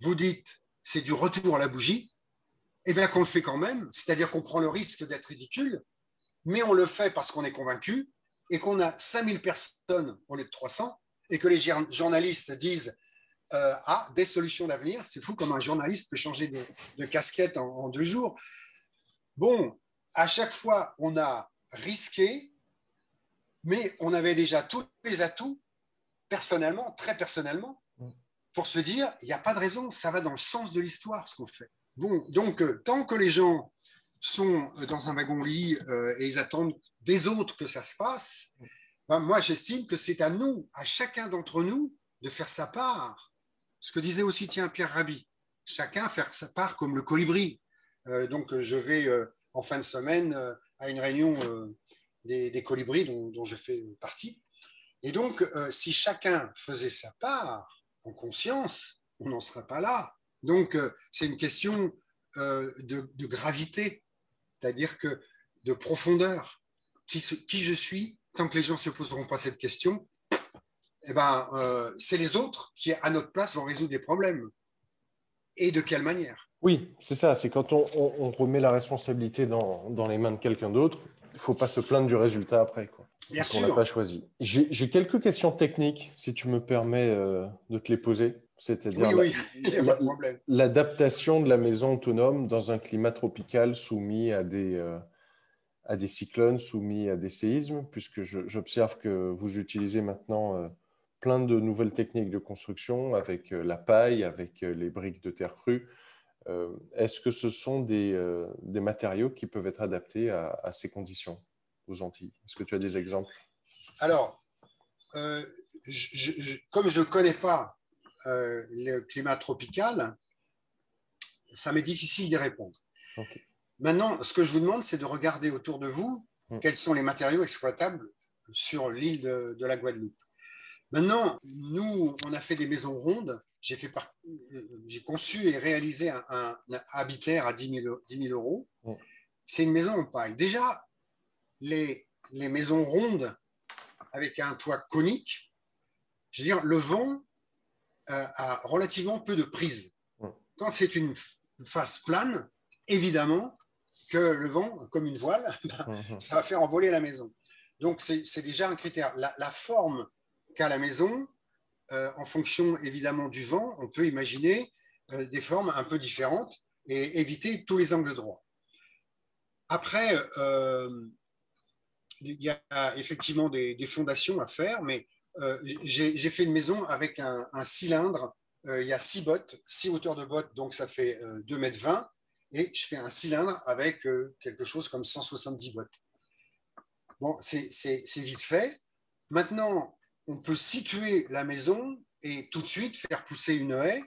vous dites c'est du retour à la bougie, eh bien qu'on le fait quand même, c'est-à-dire qu'on prend le risque d'être ridicule, mais on le fait parce qu'on est convaincu et qu'on a 5000 personnes au lieu de 300 et que les journalistes disent euh, ah, des solutions d'avenir. C'est fou comme un journaliste peut changer de, casquette en, deux jours. Bon, à chaque fois, on a risqué, mais on avait déjà tous les atouts, personnellement, très personnellement, pour se dire, il n'y a pas de raison, ça va dans le sens de l'histoire, ce qu'on fait. Bon, donc, euh, tant que les gens sont euh, dans un wagon-lit euh, et ils attendent des autres que ça se passe, ben, moi, j'estime que c'est à nous, à chacun d'entre nous, de faire sa part. Ce que disait aussi, tiens, Pierre Rabhi, chacun faire sa part comme le colibri. Euh, donc, je vais euh, en fin de semaine euh, à une réunion des, colibris dont, je fais partie. Et donc, si chacun faisait sa part en conscience, on n'en serait pas là. Donc, c'est une question de, gravité, c'est-à-dire que de profondeur. Qui, je suis, tant que les gens ne se poseront pas cette question, eh ben, euh, c'est les autres qui, à notre place, vont résoudre des problèmes. Et de quelle manière? Oui, c'est ça. C'est quand on, remet la responsabilité dans, dans les mains de quelqu'un d'autre, il ne faut pas se plaindre du résultat après. Quoi. Bien sûr. On n'a pas choisi. J'ai quelques questions techniques, si tu me permets euh, de te les poser. C'est-à-dire oui, l'adaptation de la maison autonome dans un climat tropical soumis à des, euh, à des cyclones, soumis à des séismes, puisque j'observe que vous utilisez maintenant euh, plein de nouvelles techniques de construction avec la paille, avec les briques de terre crue. Est-ce que ce sont des, des, matériaux qui peuvent être adaptés à, à ces conditions aux Antilles? Est-ce que tu as des exemples? Alors, euh, comme je ne connais pas euh, le climat tropical, ça m'est difficile d'y répondre. Maintenant, ce que je vous demande, c'est de regarder autour de vous mm. quels sont les matériaux exploitables sur l'île de, la Guadeloupe. Maintenant, nous, on a fait des maisons rondes. J'ai euh, conçu et réalisé un, un, habitaire à 10 000, euros. C'est une maison en paille. Déjà, les, maisons rondes avec un toit conique, je veux dire, le vent euh, a relativement peu de prise. Quand c'est une face plane, évidemment que le vent, comme une voile, ça va faire envoler la maison. Donc c'est déjà un critère. La, forme qu'a la maison, euh, en fonction évidemment du vent, on peut imaginer euh, des formes un peu différentes et éviter tous les angles droits. Après, il y a effectivement des, fondations à faire, mais euh, j'ai fait une maison avec un, cylindre. Euh, il y a six bottes, six hauteurs de bottes, donc ça fait 2 euh, mètres 20. Et je fais un cylindre avec quelque chose comme 170 bottes. Bon, c'est vite fait. Maintenant, on peut situer la maison et tout de suite faire pousser une haie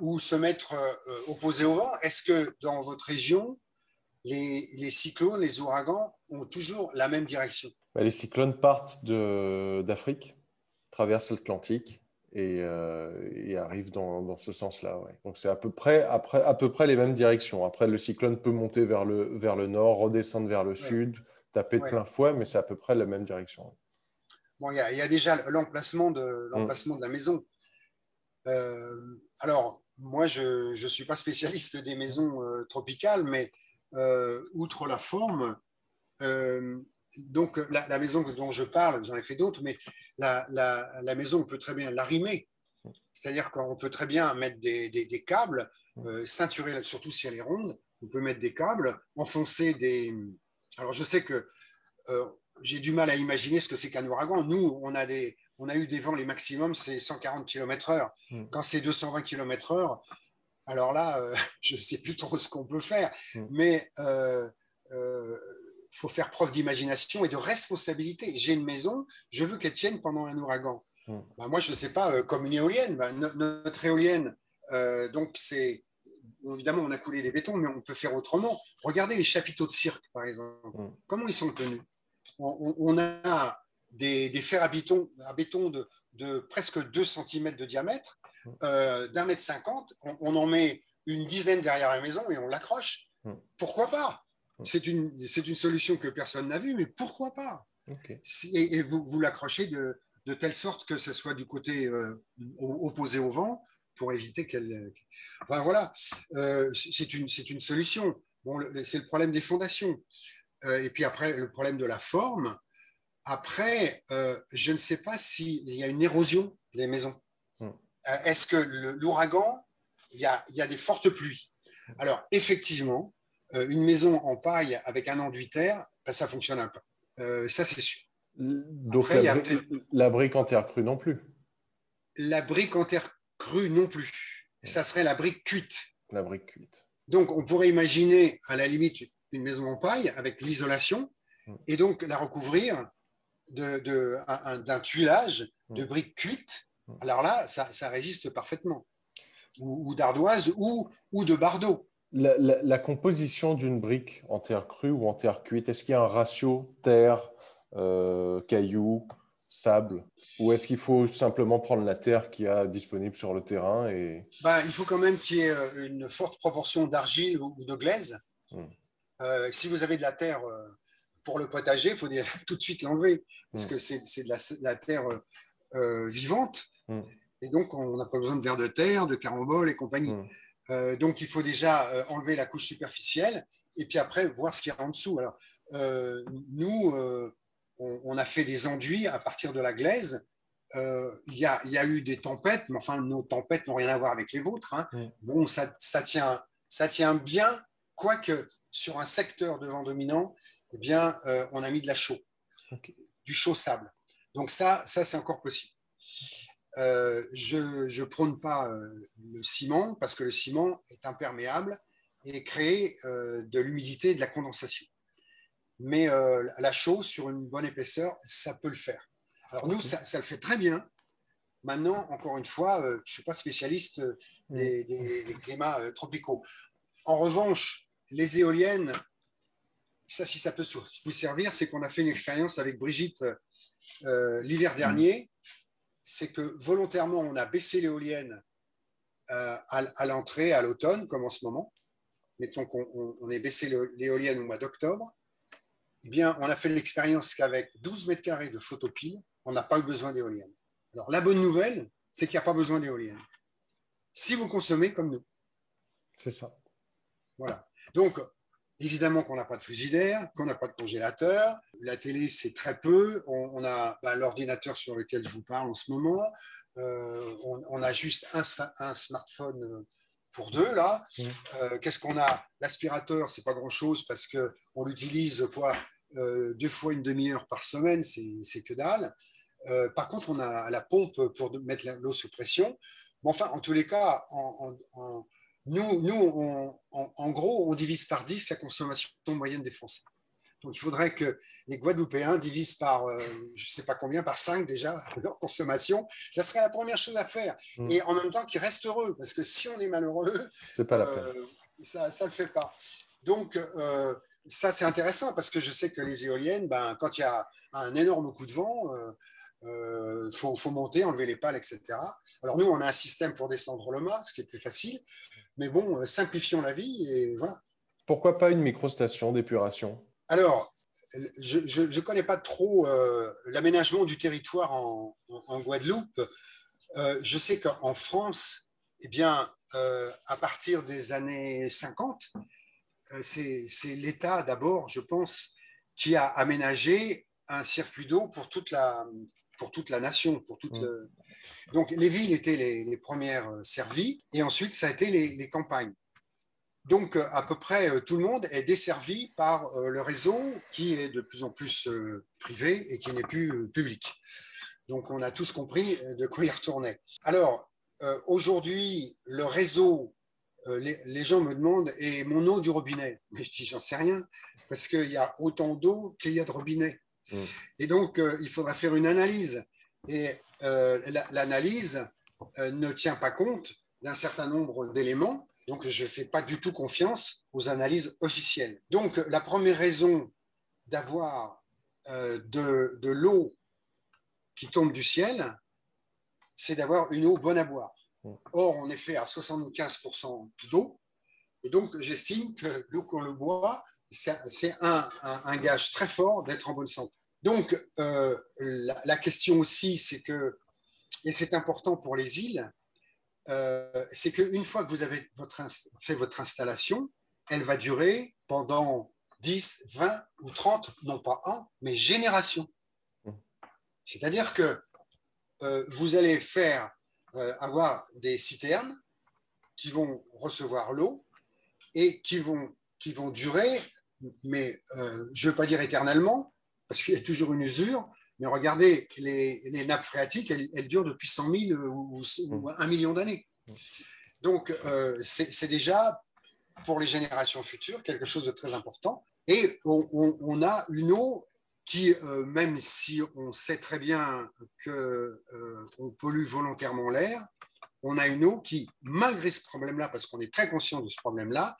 ou se mettre opposé au vent. Est-ce que dans votre région, les, cyclones, les ouragans ont toujours la même direction? Bah, les cyclones partent d'Afrique, traversent l'Atlantique et, euh, arrivent dans, ce sens-là. Donc c'est à peu, près, après, à peu près les mêmes directions. Après, le cyclone peut monter vers le, vers le nord, redescendre vers le sud, taper de plein fouet, mais c'est à peu près la même direction. Bon, il y, a déjà l'emplacement de, l'emplacement de la maison. Euh, alors, moi, je ne suis pas spécialiste des maisons euh, tropicales, mais euh, outre la forme, donc la, maison dont je parle, j'en ai fait d'autres, mais la, maison, on peut très bien l'arrimer. C'est-à-dire qu'on peut très bien mettre des, câbles, euh, ceinturer, surtout si elle est ronde, on peut mettre des câbles, enfoncer des... Alors je sais que j'ai du mal à imaginer ce que c'est qu'un ouragan. Nous, on a, des, on a eu des vents, les maximums, c'est 140 km/h. Hmm. Quand c'est 220 km/h, alors là, euh, je ne sais plus trop ce qu'on peut faire, mm. mais il euh, euh, faut faire preuve d'imagination et de responsabilité. J'ai une maison, je veux qu'elle tienne pendant un ouragan. Mm. Ben, moi, je ne sais pas, comme une éolienne, ben, notre éolienne, donc c'est évidemment, on a coulé des bétons, mais on peut faire autrement. Regardez les chapiteaux de cirque, par exemple. Mm. Comment ils sont tenus? On, a des, fers à béton, à béton de, de, presque 2 cm de diamètre euh, d'un mètre cinquante, on, en met une dizaine derrière la maison et on l'accroche. Hmm. Pourquoi pas? Hmm. C'est une, une solution que personne n'a vue, mais pourquoi pas? Et, vous, vous l'accrochez de, de, telle sorte que ce soit du côté euh, opposé au vent pour éviter qu'elle. Enfin voilà, euh, c'est une, une solution. Bon, c'est le problème des fondations. Et puis après, le problème de la forme. Après, je ne sais pas s'il y a une érosion des maisons. Euh, est-ce que l'ouragan, il y a, des fortes pluies? Alors, effectivement, euh, une maison en paille avec un enduit terre, ben, ça fonctionne un peu. Euh, ça, c'est sûr. Donc, la, brique en terre crue non plus La brique en terre crue non plus. Ça serait la brique cuite. La brique cuite. Donc, on pourrait imaginer, à la limite, une maison en paille avec l'isolation mm. et donc la recouvrir d'un de, tuilage de mm. briques cuites alors là, ça, résiste parfaitement. Ou, d'ardoise ou, ou de bardeau. La, composition d'une brique en terre crue ou en terre cuite, est-ce qu'il y a un ratio terre, euh, caillou, sable Ou est-ce qu'il faut simplement prendre la terre qui a disponible sur le terrain et... Ben, il faut quand même qu'il y ait euh, une forte proportion d'argile ou de glaise. Euh, si vous avez de la terre pour le potager, il faut tout de suite l'enlever, parce hmm. que c'est de la, terre vivante. Mm. Et donc, on n'a pas besoin de vers de terre, de caramboles et compagnie. Mm. Euh, donc, il faut déjà euh, enlever la couche superficielle et puis après voir ce qu'il y a en dessous. Alors, euh, nous, on, on, a fait des enduits à partir de la glaise. Il y, a, il, y a, eu des tempêtes, mais enfin, nos tempêtes n'ont rien à voir avec les vôtres. Hein. Mm. Bon, ça, ça, tient, ça tient bien, quoique sur un secteur de vent dominant, eh bien, on a mis de la chaux, du chaud sable. Donc ça, ça c'est encore possible. Euh, je ne prône pas euh, le ciment parce que le ciment est imperméable et crée euh, de l'humidité et de la condensation. Mais euh, la chaux sur une bonne épaisseur, ça peut le faire. Alors nous, ça, ça le fait très bien. Maintenant, encore une fois, euh, je ne suis pas spécialiste des, des, des climats euh, tropicaux. En revanche, les éoliennes, ça, si ça peut vous servir, c'est qu'on a fait une expérience avec Brigitte euh, l'hiver dernier c'est que volontairement, on a baissé l'éolienne euh, à, l'entrée, à l'automne, comme en ce moment. Mettons qu'on on, on ait baissé l'éolienne au mois d'octobre. Eh bien, on a fait l'expérience qu'avec 12 mètres carrés de photopile, on n'a pas eu besoin d'éolienne. Alors, la bonne nouvelle, c'est qu'il n'y a pas besoin d'éolienne. Si vous consommez comme nous. C'est ça. Voilà. Donc, Évidemment qu'on n'a pas de frigidaire, qu'on n'a pas de congélateur. La télé, c'est très peu. On, on a bah, l'ordinateur sur lequel je vous parle en ce moment. Euh, on, on, a juste un, un, smartphone pour deux là. Mmh. Euh, Qu'est-ce qu'on a? L'aspirateur, c'est pas grand-chose parce que on l'utilise quoi euh, deux fois une demi-heure par semaine, c'est que dalle. Euh, par contre, on a la pompe pour mettre l'eau sous pression. Bon, enfin, en tous les cas, en, en, en nous, nous on, en, en, gros, on divise par 10 la consommation moyenne des Français. Donc, il faudrait que les Guadeloupéens divisent par, euh, je ne sais pas combien, par 5 déjà leur consommation. Ça serait la première chose à faire. Mmh. Et en même temps, qu'ils restent heureux. Parce que si on est malheureux, c'est pas la peine. Euh, ça ne le fait pas. Donc, euh, ça, c'est intéressant parce que je sais que les éoliennes, ben, quand il y a un énorme coup de vent, euh, faut, faut, monter, enlever les pales, etc. Alors nous, on a un système pour descendre le mât, ce qui est plus facile. Mais bon, euh, simplifions la vie et voilà. Pourquoi pas une microstation d'épuration? Alors, je ne connais pas trop euh, l'aménagement du territoire en, en, en Guadeloupe. Euh, je sais qu'en France, eh bien, à partir des années 50, c'est l'État d'abord, je pense, qui a aménagé un circuit d'eau pour toute la, pour toute la nation, pour toute. Mmh. Le... Donc les villes étaient les, les, premières servies et ensuite ça a été les, les, campagnes. Donc à peu près tout le monde est desservi par le réseau qui est de plus en plus privé et qui n'est plus public. Donc on a tous compris de quoi il retournait. Alors aujourd'hui le réseau, les, les, gens me demandent et mon eau du robinet? Mais je dis j'en sais rien parce qu'il y a autant d'eau qu'il y a de robinet. Et donc, euh, il faudra faire une analyse. Et euh, l'analyse euh, ne tient pas compte d'un certain nombre d'éléments. Donc, je ne fais pas du tout confiance aux analyses officielles. Donc, la première raison d'avoir de, l'eau qui tombe du ciel, c'est d'avoir une eau bonne à boire. Or, on est fait à 75% d'eau. Et donc, j'estime que l'eau qu'on le boit, c'est un, gage très fort d'être en bonne santé. Donc, euh, la, la, question aussi, c'est que, et c'est important pour les îles, euh, c'est qu'une fois que vous avez votre, fait votre installation, elle va durer pendant 10, 20 ou 30, non pas ans, mais générations. C'est-à-dire que euh, vous allez faire avoir des citernes qui vont recevoir l'eau et qui vont, qui vont durer mais je ne veux pas dire éternellement, parce qu'il y a toujours une usure, mais regardez, les, les nappes phréatiques, elles, elles, durent depuis 100 000 ou, ou 1 million d'années. Donc, euh, c'est déjà, pour les générations futures, quelque chose de très important. Et on, on, on a une eau qui, euh, même si on sait très bien qu'on euh, pollue volontairement l'air, on a une eau qui, malgré ce problème-là, parce qu'on est très conscient de ce problème-là,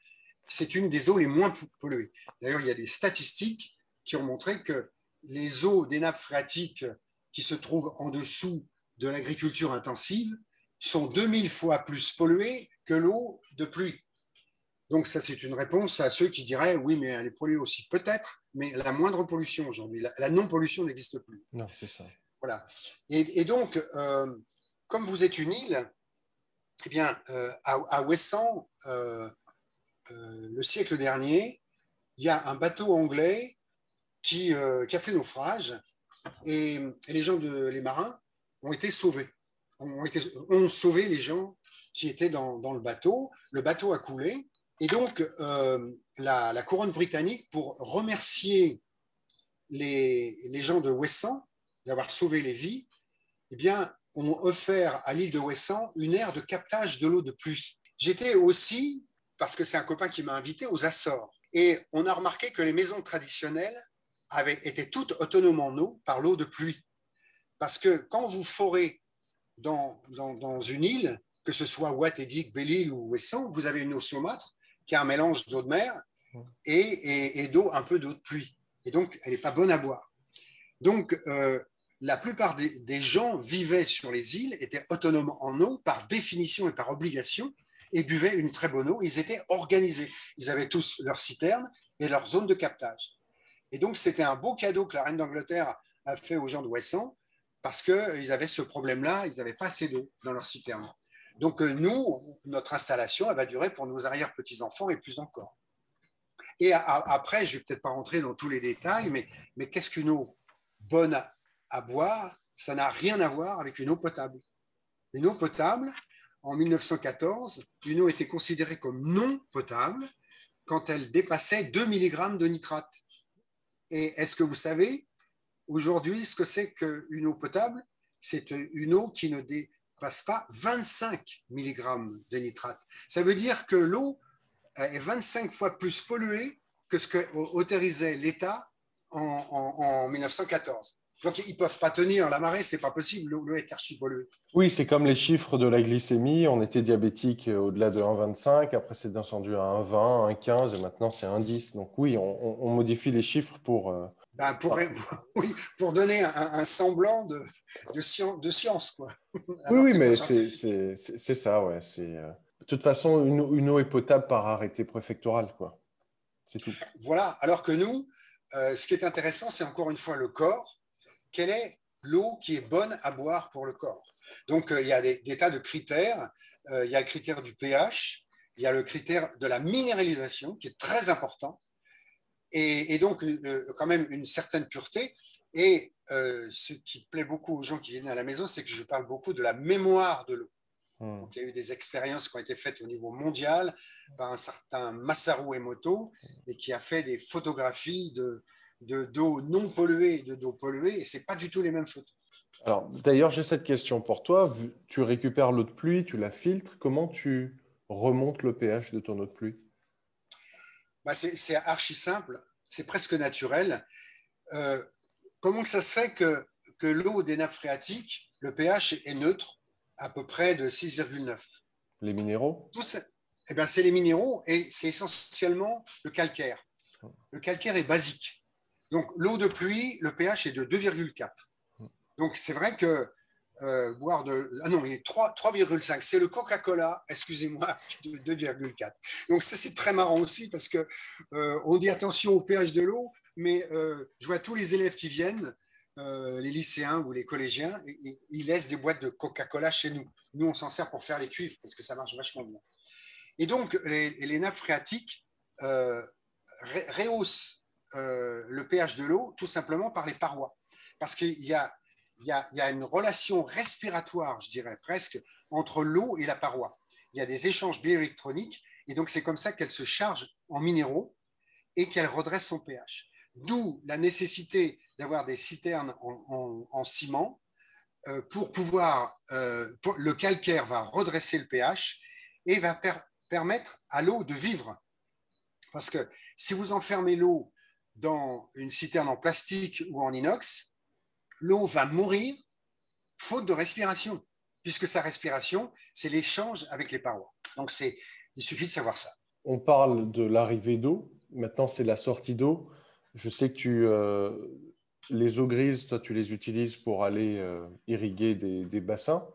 c'est une des eaux les moins polluées. D'ailleurs, il y a des statistiques qui ont montré que les eaux des nappes phréatiques qui se trouvent en dessous de l'agriculture intensive sont 2000 fois plus polluées que l'eau de pluie. Donc ça, c'est une réponse à ceux qui diraient, oui, mais elle est polluée aussi. Peut-être, mais la moindre pollution aujourd'hui, la, la non-pollution n'existe plus. Non, c'est ça. Voilà. Et, donc, euh, comme vous êtes une île, eh bien, euh, à, à Ouessant, le siècle dernier, il y a un bateau anglais qui, qui a fait naufrage et, les gens, de, les marins, ont été sauvés. Ont, été, ont sauvé les gens qui étaient dans, dans, le bateau. Le bateau a coulé. Et donc, la, la, couronne britannique, pour remercier les, les gens de Ouessant d'avoir sauvé les vies, eh bien, ont offert à l'île de Ouessant une aire de captage de l'eau de pluie. J'étais aussi, parce que c'est un copain qui m'a invité, aux Açores. Et on a remarqué que les maisons traditionnelles avaient été toutes autonomes en eau par l'eau de pluie. Parce que quand vous forez dans, dans, dans une île, que ce soit Ouattédic, Belle-Île ou Ouessant, vous avez une eau saumâtre qui est un mélange d'eau de mer et, et, et d'eau, un peu d'eau de pluie. Et donc, elle n'est pas bonne à boire. Donc, euh, la plupart des, gens vivaient sur les îles, étaient autonomes en eau par définition et par obligation, et buvaient une très bonne eau. Ils étaient organisés. Ils avaient tous leur citerne et leur zone de captage. Et donc, c'était un beau cadeau que la reine d'Angleterre a fait aux gens de Ouessant, parce qu'ils avaient ce problème-là, ils n'avaient pas assez d'eau dans leur citerne. Donc, euh, nous, notre installation, elle va durer pour nos arrière-petits-enfants et plus encore. Et après, je ne vais peut-être pas rentrer dans tous les détails, mais, mais qu'est-ce qu'une eau bonne à, boire? Ça n'a rien à voir avec une eau potable. Une eau potable, en 1914, une eau était considérée comme non potable quand elle dépassait 2 mg de nitrate. Et est-ce que vous savez aujourd'hui ce que c'est qu'une eau potable? C'est une eau qui ne dépasse pas 25 mg de nitrate. Ça veut dire que l'eau est 25 fois plus polluée que ce qu'autorisait l'État en, 1914. Donc, ils ne peuvent pas tenir la marée, c'est pas possible, l'eau est archi polluée. Oui, c'est comme les chiffres de la glycémie. On était diabétique au-delà de 1,25, après c'est descendu à 1,20, 1,15 et maintenant c'est 1,10. Donc oui, on, modifie les chiffres pour... Euh, ben, pour, oui, pour donner un, semblant de, de, science, de science. Quoi. oui, oui, mais c'est ça, ouais. C'est... Euh, de toute façon, une, eau est potable par arrêté préfectoral, quoi. C'est tout. Voilà. Alors que nous, euh, ce qui est intéressant, c'est encore une fois le corps. Quelle est l'eau qui est bonne à boire pour le corps Donc, euh, il y a des, tas de critères. Euh, il y a le critère du pH, il y a le critère de la minéralisation, qui est très important, et, et donc quand même une certaine pureté. Et ce qui plaît beaucoup aux gens qui viennent à la maison, c'est que je parle beaucoup de la mémoire de l'eau. Hmm. il y a eu des expériences qui ont été faites au niveau mondial par un certain Masaru Emoto et qui a fait des photographies de, d'eau non polluée et de d'eau polluée et c'est pas du tout les mêmes photos. Alors d'ailleurs j'ai cette question pour toi. Tu récupères l'eau de pluie, tu la filtres. Comment tu remontes le pH de ton eau de pluie? Bah c'est, archi simple, c'est presque naturel. Euh, comment ça se fait que, que l'eau des nappes phréatiques, le pH est neutre à peu près de 6,9. Les minéraux? Eh bien, C'est les minéraux et c'est essentiellement le calcaire. Le calcaire est basique. Donc, l'eau de pluie, le pH est de 2,4. Donc, c'est vrai que euh, boire de. Ah non, il est 3,5. C'est le Coca-Cola, excusez-moi, de 2,4. Donc, ça, c'est très marrant aussi parce qu'on euh, on dit attention au pH de l'eau, mais euh, je vois tous les élèves qui viennent les lycéens ou les collégiens, ils laissent des boîtes de Coca-Cola chez nous. Nous, on s'en sert pour faire les cuivres parce que ça marche vachement bien. Et donc, les, nappes phréatiques rehaussent euh, le pH de l'eau tout simplement par les parois. Parce qu'il y a, une relation respiratoire, je dirais presque, entre l'eau et la paroi. Il y a des échanges bioélectroniques et donc c'est comme ça qu'elle se charge en minéraux et qu'elle redresse son pH. D'où la nécessité d'avoir des citernes en, ciment euh, pour pouvoir, euh, le calcaire va redresser le pH et va permettre à l'eau de vivre. Parce que si vous enfermez l'eau dans une citerne en plastique ou en inox, l'eau va mourir faute de respiration, puisque sa respiration, c'est l'échange avec les parois. Donc, il suffit de savoir ça. On parle de l'arrivée d'eau, maintenant c'est la sortie d'eau. Je sais que tu, euh, les eaux grises, toi, tu les utilises pour aller euh, irriguer des, bassins.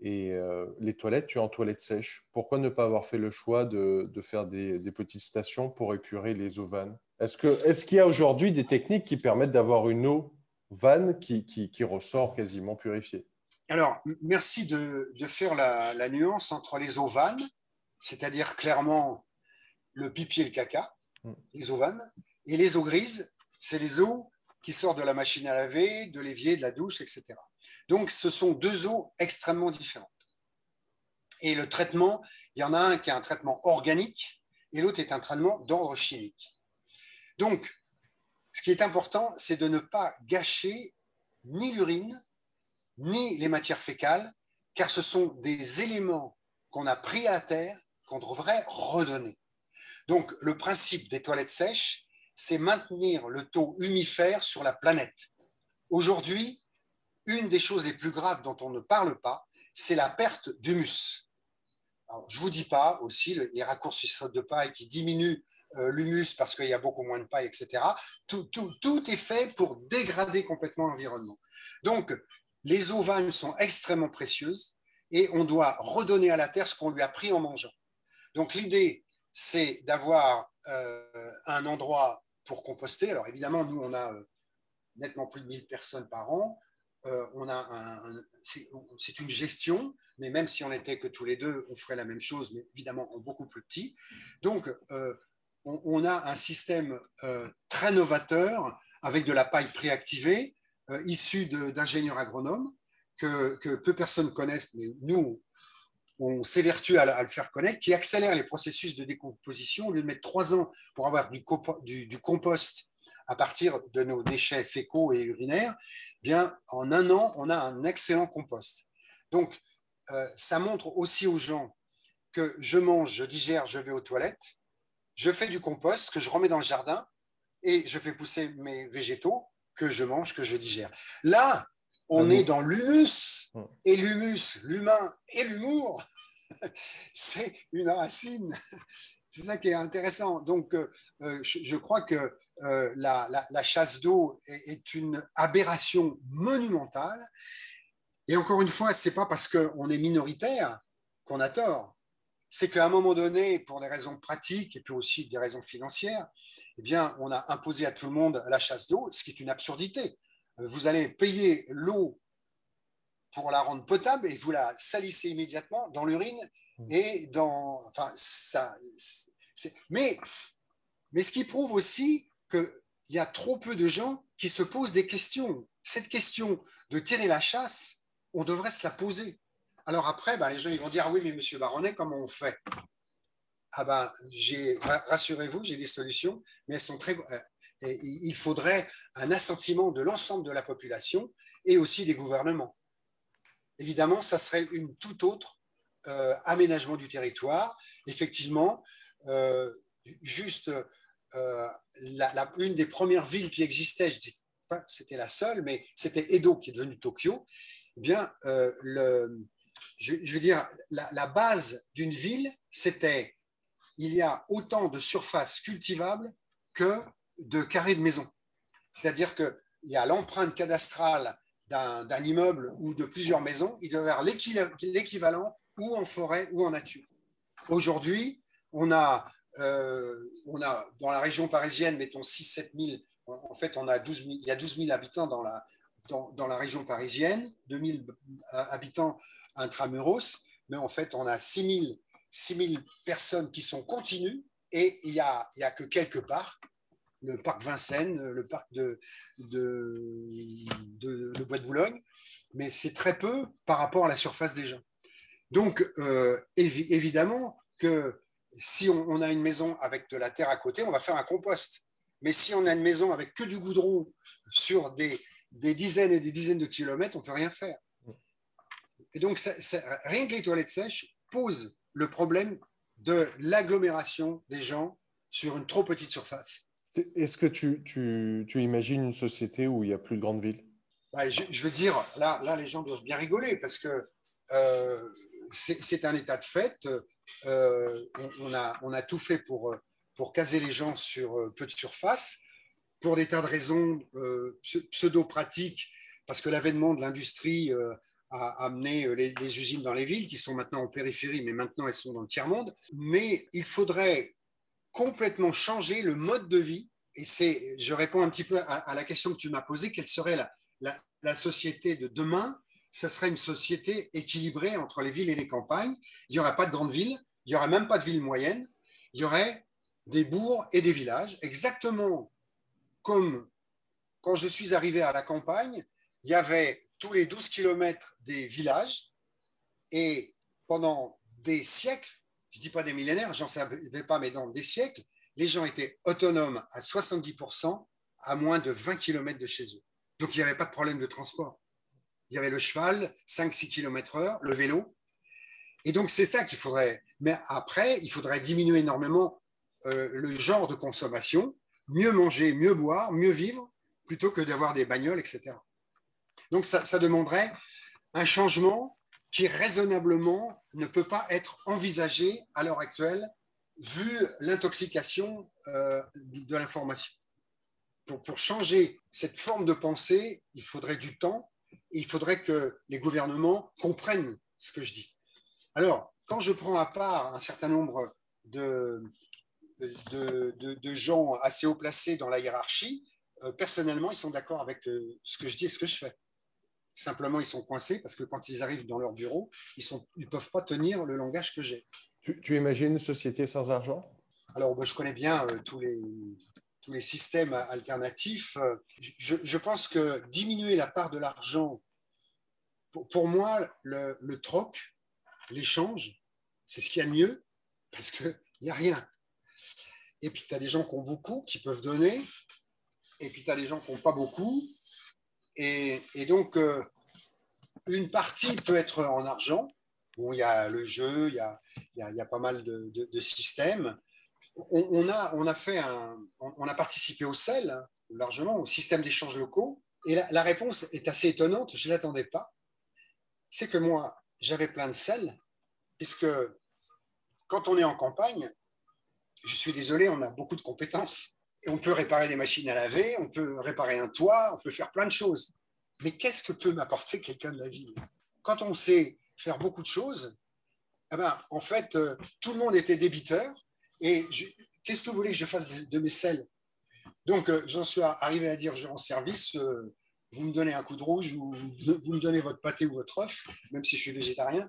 Et euh, les toilettes, tu es en toilettes sèches. Pourquoi ne pas avoir fait le choix de, faire des, petites stations pour épurer les eaux vannes? Est-ce qu'il est y a aujourd'hui des techniques qui permettent d'avoir une eau vanne qui, qui, ressort quasiment purifiée? Alors, merci de, de faire la, la, nuance entre les eaux vannes, c'est-à-dire clairement le pipi et le caca, mm. les eaux vannes, et les eaux grises, c'est les eaux qui sortent de la machine à laver, de l'évier, de la douche, etc. Donc, ce sont deux eaux extrêmement différentes. Et le traitement, il y en a un qui est un traitement organique et l'autre est un traitement d'ordre chimique. Donc, ce qui est important, c'est de ne pas gâcher ni l'urine, ni les matières fécales, car ce sont des éléments qu'on a pris à la terre qu'on devrait redonner. Donc, le principe des toilettes sèches, c'est maintenir le taux humifère sur la planète. Aujourd'hui, une des choses les plus graves dont on ne parle pas, c'est la perte d'humus je ne vous dis pas aussi les raccourcisseurs de paille qui diminuent euh, l'humus parce qu'il y a beaucoup moins de paille, etc. Tout, est fait pour dégrader complètement l'environnement. Donc, les eaux sont extrêmement précieuses et on doit redonner à la terre ce qu'on lui a pris en mangeant. Donc, l'idée, c'est d'avoir euh, un endroit pour composter. Alors, évidemment, nous, on a euh, nettement plus de 1000 personnes par an. Euh, on a un, c'est une gestion, mais même si on n'était que tous les deux, on ferait la même chose, mais évidemment en beaucoup plus petit. Donc, euh, on, a un système très novateur avec de la paille préactivée, issue d'ingénieurs agronomes, que, peu de personnes connaissent, mais nous, on s'évertue à, le faire connaître, qui accélère les processus de décomposition. Au lieu de mettre trois ans pour avoir du, du compost à partir de nos déchets fécaux et urinaires, eh bien, en un an, on a un excellent compost. Donc, euh, ça montre aussi aux gens que je mange, je digère, je vais aux toilettes, je fais du compost que je remets dans le jardin et je fais pousser mes végétaux que je mange, que je digère. Là, on est dans l'humus hum. et l'humus, l'humain et l'humour, c'est une racine. C'est ça qui est intéressant. Donc, euh, euh, je, crois que euh, la, chasse d'eau est, une aberration monumentale. Et encore une fois, ce n'est pas parce qu'on est minoritaire qu'on a tort. C'est qu'à un moment donné, pour des raisons pratiques et puis aussi des raisons financières, eh bien, on a imposé à tout le monde la chasse d'eau, ce qui est une absurdité. Euh, vous allez payer l'eau pour la rendre potable et vous la salissez immédiatement dans l'urine mmh. et dans. Enfin, ça. Mais, mais ce qui prouve aussi qu'il y a trop peu de gens qui se posent des questions. Cette question de tirer la chasse, on devrait se la poser. Alors après, ben, les gens ils vont dire ah oui, mais monsieur Baronnet, comment on fait? Ah ben, rassurez-vous, j'ai des solutions, mais elles sont très. Il faudrait un assentiment de l'ensemble de la population et aussi des gouvernements. Évidemment, ça serait une toute autre euh, aménagement du territoire. Effectivement, euh, juste euh, la, une des premières villes qui existait, je dis pas c'était la seule, mais c'était Edo qui est devenu Tokyo. Eh bien, je, veux dire, la, base d'une ville, c'était il y a autant de surfaces cultivables que de carrés de maisons. C'est-à-dire qu'il y a l'empreinte cadastrale d'un immeuble ou de plusieurs maisons, il doit y avoir l'équivalent ou en forêt ou en nature. Aujourd'hui, on a euh, dans la région parisienne, mettons 6-7 000, en fait, on a 12 il y a 12 000 habitants dans la, région parisienne, 2 000 euh, habitants intramuros, mais en fait, on a 6 000, personnes qui sont continues et il n'y a que quelques parcs, le parc Vincennes, le parc de, de, Bois de Boulogne, mais c'est très peu par rapport à la surface des gens. Donc, euh, évidemment que si on, a une maison avec de la terre à côté, on va faire un compost. Mais si on a une maison avec que du goudron sur des, dizaines et des dizaines de kilomètres, on ne peut rien faire. Et donc, rien que les toilettes sèches posent le problème de l'agglomération des gens sur une trop petite surface. Est-ce que tu, imagines une société où il n'y a plus de grandes villes? Bah, je, veux dire, là, là, les gens doivent bien rigoler parce que euh, c'est un état de fait. Euh, on, a, on a tout fait pour, pour caser les gens sur euh, peu de surface, pour des tas de raisons pseudo-pratiques, parce que l'avènement de l'industrie a amené les, usines dans les villes, qui sont maintenant en périphérie, mais maintenant elles sont dans le tiers-monde. Mais il faudrait complètement changer le mode de vie. Et c'est, je réponds un petit peu à, la question que tu m'as posée, quelle serait la, la, société de demain, ce serait une société équilibrée entre les villes et les campagnes. Il n'y aurait pas de grandes villes, il n'y aurait même pas de villes moyennes, il y aurait des bourgs et des villages, exactement comme quand je suis arrivé à la campagne, il y avait tous les 12 kilomètres des villages et pendant des siècles, je ne dis pas des millénaires, j'en savais pas, mais dans des siècles, les gens étaient autonomes à 70% à moins de 20 km de chez eux. Donc il n'y avait pas de problème de transport. Il y avait le cheval, 5-6 km heure, le vélo. Et donc c'est ça qu'il faudrait. Mais après, il faudrait diminuer énormément euh, le genre de consommation, mieux manger, mieux boire, mieux vivre, plutôt que d'avoir des bagnoles, etc. Donc ça, ça demanderait un changement qui raisonnablement ne peut pas être envisagé à l'heure actuelle vu l'intoxication euh, de l'information. Donc, pour changer cette forme de pensée, il faudrait du temps et il faudrait que les gouvernements comprennent ce que je dis. Alors, quand je prends à part un certain nombre de, de, de, gens assez haut placés dans la hiérarchie, euh, personnellement, ils sont d'accord avec euh, ce que je dis et ce que je fais. Simplement, ils sont coincés parce que quand ils arrivent dans leur bureau, ils ne ils peuvent pas tenir le langage que j'ai. Tu, imagines une société sans argent? Alors, moi, je connais bien euh, tous, les, tous les systèmes alternatifs. Je, je, pense que diminuer la part de l'argent, pour, pour, moi, le, le troc, l'échange, c'est ce qu'il y a de mieux parce qu'il n'y a rien. Et puis, tu as des gens qui ont beaucoup, qui peuvent donner, et puis tu as des gens qui n'ont pas beaucoup. Et, donc, euh, une partie peut être en argent, où il y a le jeu, il y a, pas mal de, systèmes. On, a, fait on a participé au CEL, hein, largement, au système d'échange locaux, et la, réponse est assez étonnante, je ne l'attendais pas. C'est que moi, j'avais plein de sel, puisque quand on est en campagne, je suis désolé, on a beaucoup de compétences. Et on peut réparer des machines à laver, on peut réparer un toit, on peut faire plein de choses. Mais qu'est-ce que peut m'apporter quelqu'un de la ville? Quand on sait faire beaucoup de choses, eh ben, en fait, euh, tout le monde était débiteur. Et qu'est-ce que vous voulez que je fasse de, mes selles? Donc, euh, j'en suis arrivé à dire, je rends service, euh, vous me donnez un coup de rouge, ou vous me donnez votre pâté ou votre œuf, même si je suis végétarien,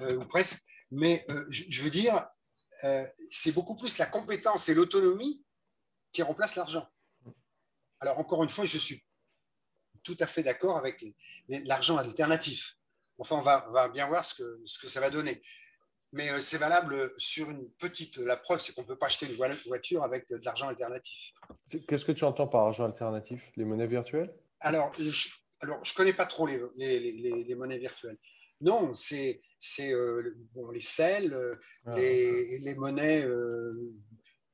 ou presque. Mais je, veux dire, c'est beaucoup plus la compétence et l'autonomie qui remplacent l'argent. Alors, encore une fois, je suis tout à fait d'accord avec l'argent alternatif. Enfin, on va, on va, bien voir ce que, ce que ça va donner mais euh, c'est valable sur une petite. La preuve, c'est qu'on ne peut pas acheter une voiture avec de l'argent alternatif. Qu'est-ce que tu entends par argent alternatif? Les monnaies virtuelles? Alors, je alors, je connais pas trop les, les, les, monnaies virtuelles. Non, c'est euh, bon, les selles, euh, ah. les, monnaies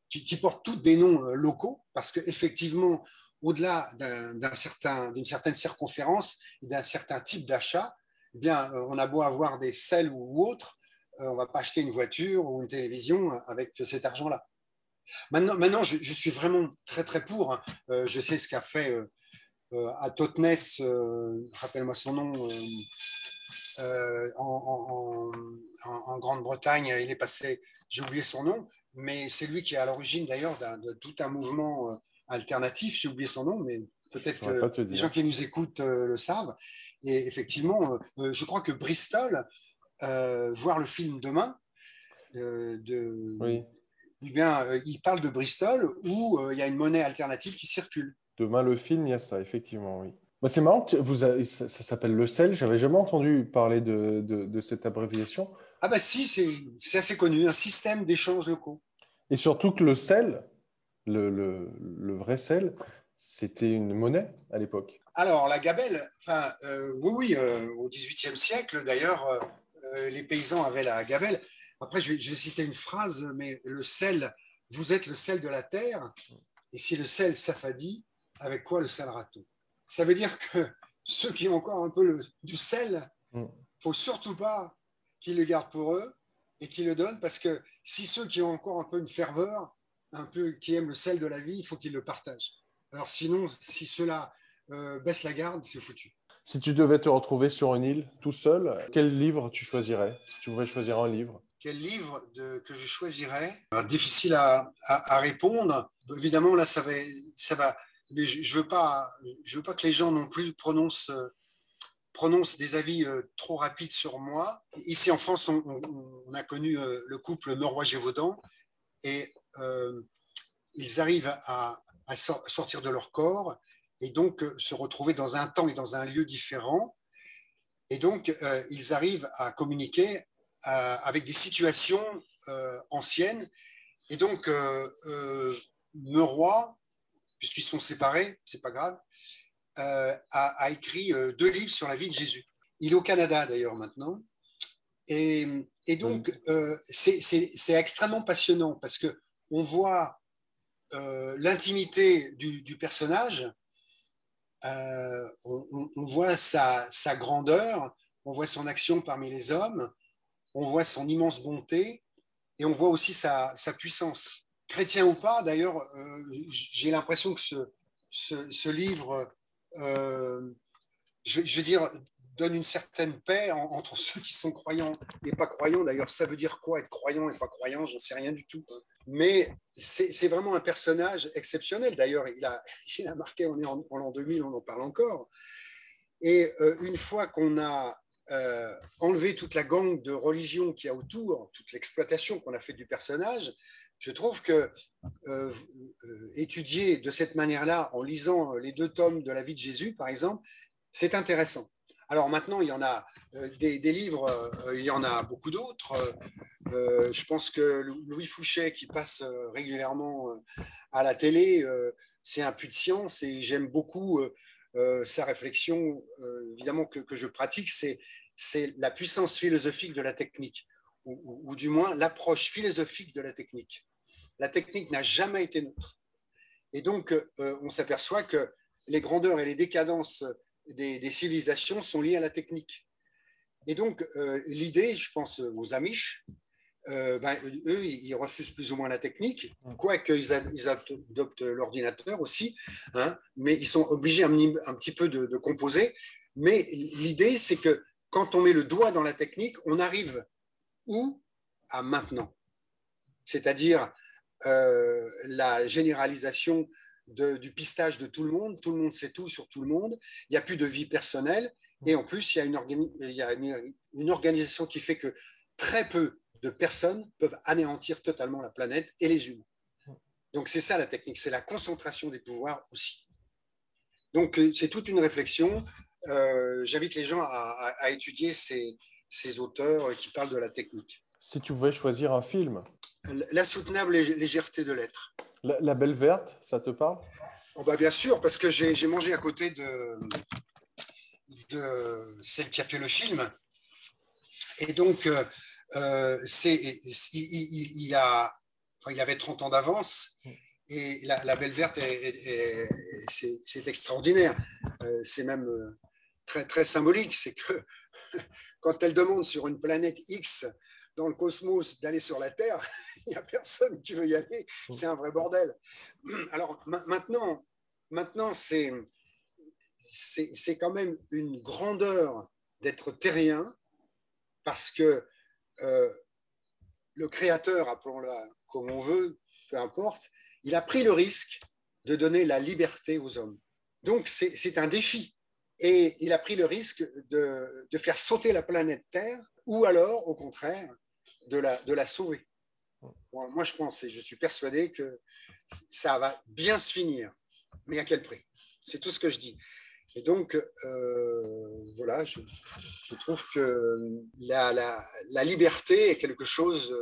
qui, portent toutes des noms locaux, parce qu'effectivement, au-delà d'une certain, certaine circonférence et d'un certain type d'achat, eh bien, on a beau avoir des selles ou autres, euh, on ne va pas acheter une voiture ou une télévision avec cet argent-là. Maintenant, maintenant je, suis vraiment très très pour. Hein. Euh, je sais ce qu'a fait euh, à Totnes, rappelle-moi son nom, en, Grande-Bretagne. Il est passé, j'ai oublié son nom, mais c'est lui qui est à l'origine d'ailleurs de tout un mouvement alternatif. J'ai oublié son nom, mais peut-être que les gens qui nous écoutent le savent. Et effectivement, je crois que Bristol euh, voir le film demain, euh, de, oui. eh bien, euh, il parle de Bristol où il y a une monnaie alternative qui circule. Demain, le film, il y a ça, effectivement, oui. Bah, c'est marrant, vous ça, s'appelle le CEL. J'avais jamais entendu parler de, de, cette abréviation. Ah bah si, c'est assez connu, un système d'échange locaux. Et surtout que le CEL, le, le, le vrai CEL, c'était une monnaie à l'époque. Alors la gabelle, enfin oui, oui, au XVIIIe siècle d'ailleurs, euh, les paysans avaient la gabelle. Après, je vais, citer une phrase, mais le sel, vous êtes le sel de la terre, et si le sel s'affadit, avec quoi le sel t Ça veut dire que ceux qui ont encore un peu du sel, il mm. faut surtout pas qu'ils le gardent pour eux et qu'ils le donnent, parce que si ceux qui ont encore un peu une ferveur, un peu qui aiment le sel de la vie, il faut qu'ils le partagent. Alors sinon, si cela euh, baisse la garde, c'est foutu. Si tu devais te retrouver sur une île tout seul, quel livre tu choisirais? Si tu pouvais choisir un livre. Quel livre que je choisirais? Difficile à, répondre. Évidemment, là, ça va, ça va, mais je ne veux, pas, je veux pas que les gens non plus prononcent, prononcent des avis trop rapides sur moi. Ici en France, on, a connu le couple Norrois-Gévaudan et ils arrivent à, à, sortir de leur corps et donc se retrouver dans un temps et dans un lieu différent. Et donc, ils arrivent à communiquer avec des situations anciennes. Et donc, Meroy, puisqu'ils sont séparés, c'est pas grave, euh, a, écrit euh, deux livres sur la vie de Jésus. Il est au Canada d'ailleurs maintenant. Et, donc, euh, c'est extrêmement passionnant parce que on voit l'intimité du, personnage, on, voit sa, grandeur, on voit son action parmi les hommes, on voit son immense bonté. Et on voit aussi sa puissance. Chrétien ou pas, d'ailleurs, j'ai l'impression que ce, ce, livre, euh, je, veux dire, donne une certaine paix entre ceux qui sont croyants et pas croyants. D'ailleurs, ça veut dire quoi être croyant et pas croyant? J'en sais rien du tout. Mais c'est vraiment un personnage exceptionnel. D'ailleurs, il a, marqué, on est en, l'an 2000, on en parle encore. Et euh, une fois qu'on a enlevé toute la gangue de religion qu'il y a autour, toute l'exploitation qu'on a fait du personnage, je trouve que euh, euh, étudier de cette manière-là, en lisant les deux tomes de la vie de Jésus, par exemple, c'est intéressant. Alors maintenant, il y en a euh, des, livres, il y en a beaucoup d'autres. je pense que Louis Fouché, qui passe régulièrement à la télé, c'est un puits de science et j'aime beaucoup sa réflexion, évidemment, que je pratique, c'est la puissance philosophique de la technique ou, du moins l'approche philosophique de la technique. La technique n'a jamais été neutre. Et donc, euh, on s'aperçoit que les grandeurs et les décadences des, civilisations sont liées à la technique. Et donc, euh, l'idée, je pense aux Amish, euh, ben, eux, ils refusent plus ou moins la technique, quoique ils, adoptent l'ordinateur aussi, hein, mais ils sont obligés un, petit peu de composer. Mais l'idée, c'est que quand on met le doigt dans la technique, on arrive ou à maintenant. C'est-à-dire euh, la généralisation du pistage de tout le monde, tout le monde sait tout sur tout le monde, il n'y a plus de vie personnelle, et en plus, il y a, une, organisation qui fait que très peu de personnes peuvent anéantir totalement la planète et les humains. Donc c'est ça la technique, c'est la concentration des pouvoirs aussi. Donc euh, c'est toute une réflexion. Euh, j'invite les gens à étudier ces, ces auteurs qui parlent de la technique. Si tu pouvais choisir un film La soutenable légèreté de l'être. La, Belle Verte, ça te parle? Oh bah Bien sûr, parce que j'ai mangé à côté de, de celle qui a fait le film. Et donc, euh, euh il, il, a, il avait 30 ans d'avance. Et la, Belle Verte, c'est extraordinaire. Euh, c'est même euh, très, très symbolique. C'est que quand elle demande sur une planète X dans le cosmos d'aller sur la Terre, il n'y a personne qui veut y aller. C'est un vrai bordel. Alors maintenant, maintenant c'est, c'est, quand même une grandeur d'être terrien parce que euh, le créateur, appelons-le comme on veut, peu importe, il a pris le risque de donner la liberté aux hommes. Donc c'est un défi et il a pris le risque de, faire sauter la planète Terre ou alors, au contraire, de la, sauver. moi, je pense et je suis persuadé que ça va bien se finir. Mais à quel prix? C'est tout ce que je dis. Et donc, euh, voilà, je, trouve que la, liberté est quelque chose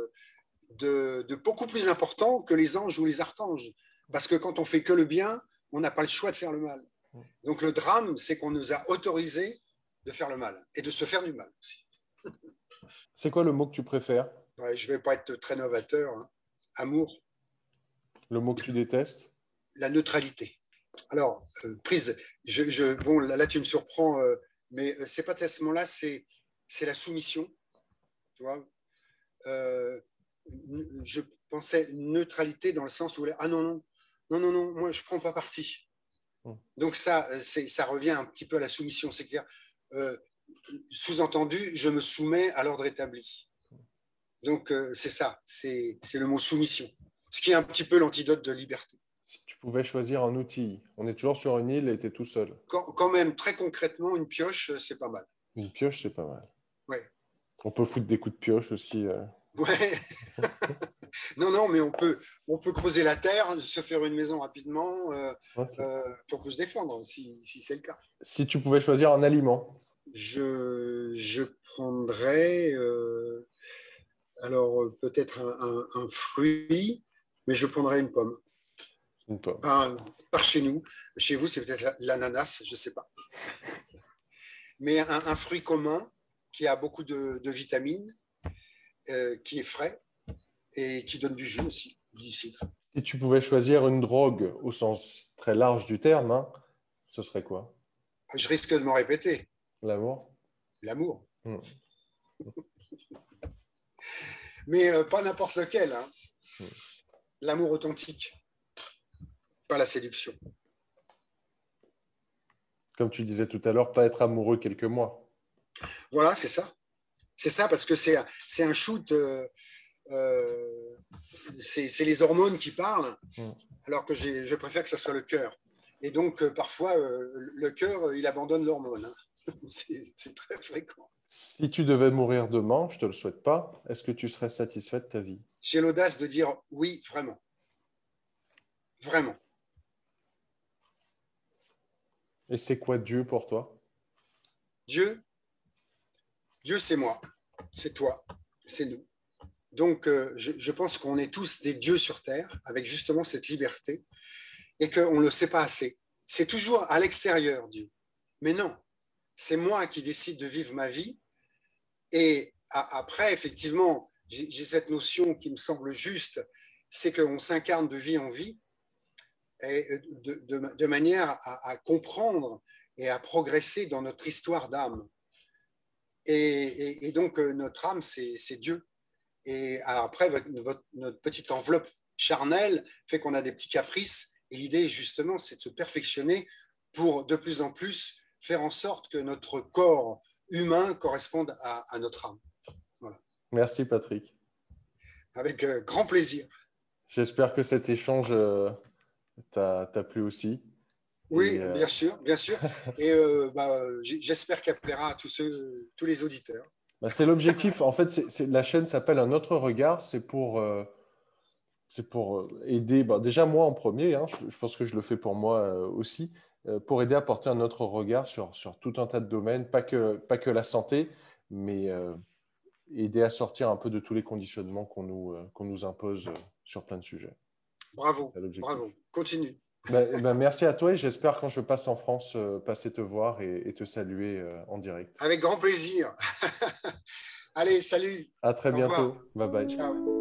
de, de, beaucoup plus important que les anges ou les archanges. Parce que quand on fait que le bien, on n'a pas le choix de faire le mal. Donc le drame, c'est qu'on nous a autorisé de faire le mal et de se faire du mal aussi. C'est quoi le mot que tu préfères? Je ne vais pas être très novateur. Hein. Amour. Le mot que tu détestes? La neutralité. Alors, euh, prise, je, bon, là, tu me surprends, euh, mais euh, c'est pas tellement là, c'est, c'est la soumission. Tu vois je pensais neutralité dans le sens où, ah non, non, non, non, non, moi je prends pas parti. Donc ça, ça revient un petit peu à la soumission, c'est-à-dire, euh, sous-entendu, je me soumets à l'ordre établi. Donc euh, c'est ça, c'est le mot soumission, ce qui est un petit peu l'antidote de liberté. Si tu pouvais choisir un outil, on est toujours sur une île et tu es tout seul. Quand, même, très concrètement, une pioche, c'est pas mal. Une pioche, c'est pas mal. Ouais. On peut foutre des coups de pioche aussi. Euh. Ouais. non, non, mais on peut, on peut creuser la terre, se faire une maison rapidement, euh, euh, pour se défendre, si, c'est le cas. Si tu pouvais choisir un aliment Je, je prendrais, alors peut-être un, fruit, mais je prendrais une pomme. Une pomme. par chez nous. Chez vous, c'est peut-être l'ananas, je ne sais pas. mais un, fruit commun qui a beaucoup de, vitamines, euh, qui est frais et qui donne du jus aussi, du cidre. Si tu pouvais choisir une drogue au sens très large du terme, hein, ce serait quoi? Je risque de me répéter. L'amour? L'amour. Hmm. Mais euh, pas n'importe lequel. Hein. Hmm. L'amour authentique, pas la séduction. Comme tu disais tout à l'heure, pas être amoureux quelques mois. Voilà, c'est ça. C'est ça, parce que c'est un shoot. Euh, euh, c'est les hormones qui parlent, mm. alors que je préfère que ce soit le cœur. Et donc, euh, parfois, le cœur, il abandonne l'hormone. Hein. c'est très fréquent. Si tu devais mourir demain, je ne te le souhaite pas, est-ce que tu serais satisfait de ta vie? J'ai l'audace de dire oui, vraiment. Vraiment. Et c'est quoi Dieu pour toi? Dieu, Dieu c'est moi, c'est toi, c'est nous. Donc euh, je, pense qu'on est tous des dieux sur terre avec justement cette liberté et qu'on ne le sait pas assez. C'est toujours à l'extérieur Dieu. Mais non, c'est moi qui décide de vivre ma vie. Et après, effectivement, j'ai cette notion qui me semble juste, c'est qu'on s'incarne de vie en vie et de, manière à, comprendre et à progresser dans notre histoire d'âme. Et, donc, euh, notre âme, c'est Dieu. Et après, notre petite enveloppe charnelle fait qu'on a des petits caprices. Et l'idée, justement, c'est de se perfectionner pour de plus en plus faire en sorte que notre corps humain corresponde à, notre âme. Merci, Patrick. Avec euh, grand plaisir. J'espère que cet échange euh, t'a plu aussi. Oui, euh, bien sûr, bien sûr. Et euh, bah, j'espère qu'elle plaira à tous, ceux, tous les auditeurs. Bah, c'est l'objectif. En fait, la chaîne s'appelle Un autre regard. C'est pour, euh, c'est pour aider, bah, déjà moi en premier, hein, je, pense que je le fais pour moi aussi, pour aider à porter un autre regard sur, sur tout un tas de domaines, pas que, pas que la santé, mais aider à sortir un peu de tous les conditionnements qu'on nous, qu'on nous impose sur plein de sujets. Bravo, bravo. Continue. Ben, ben, merci à toi et j'espère quand je passe en France euh, passer te voir et, te saluer euh, en direct. Avec grand plaisir. Allez, salut. À très bientôt. Bye bye. Ciao.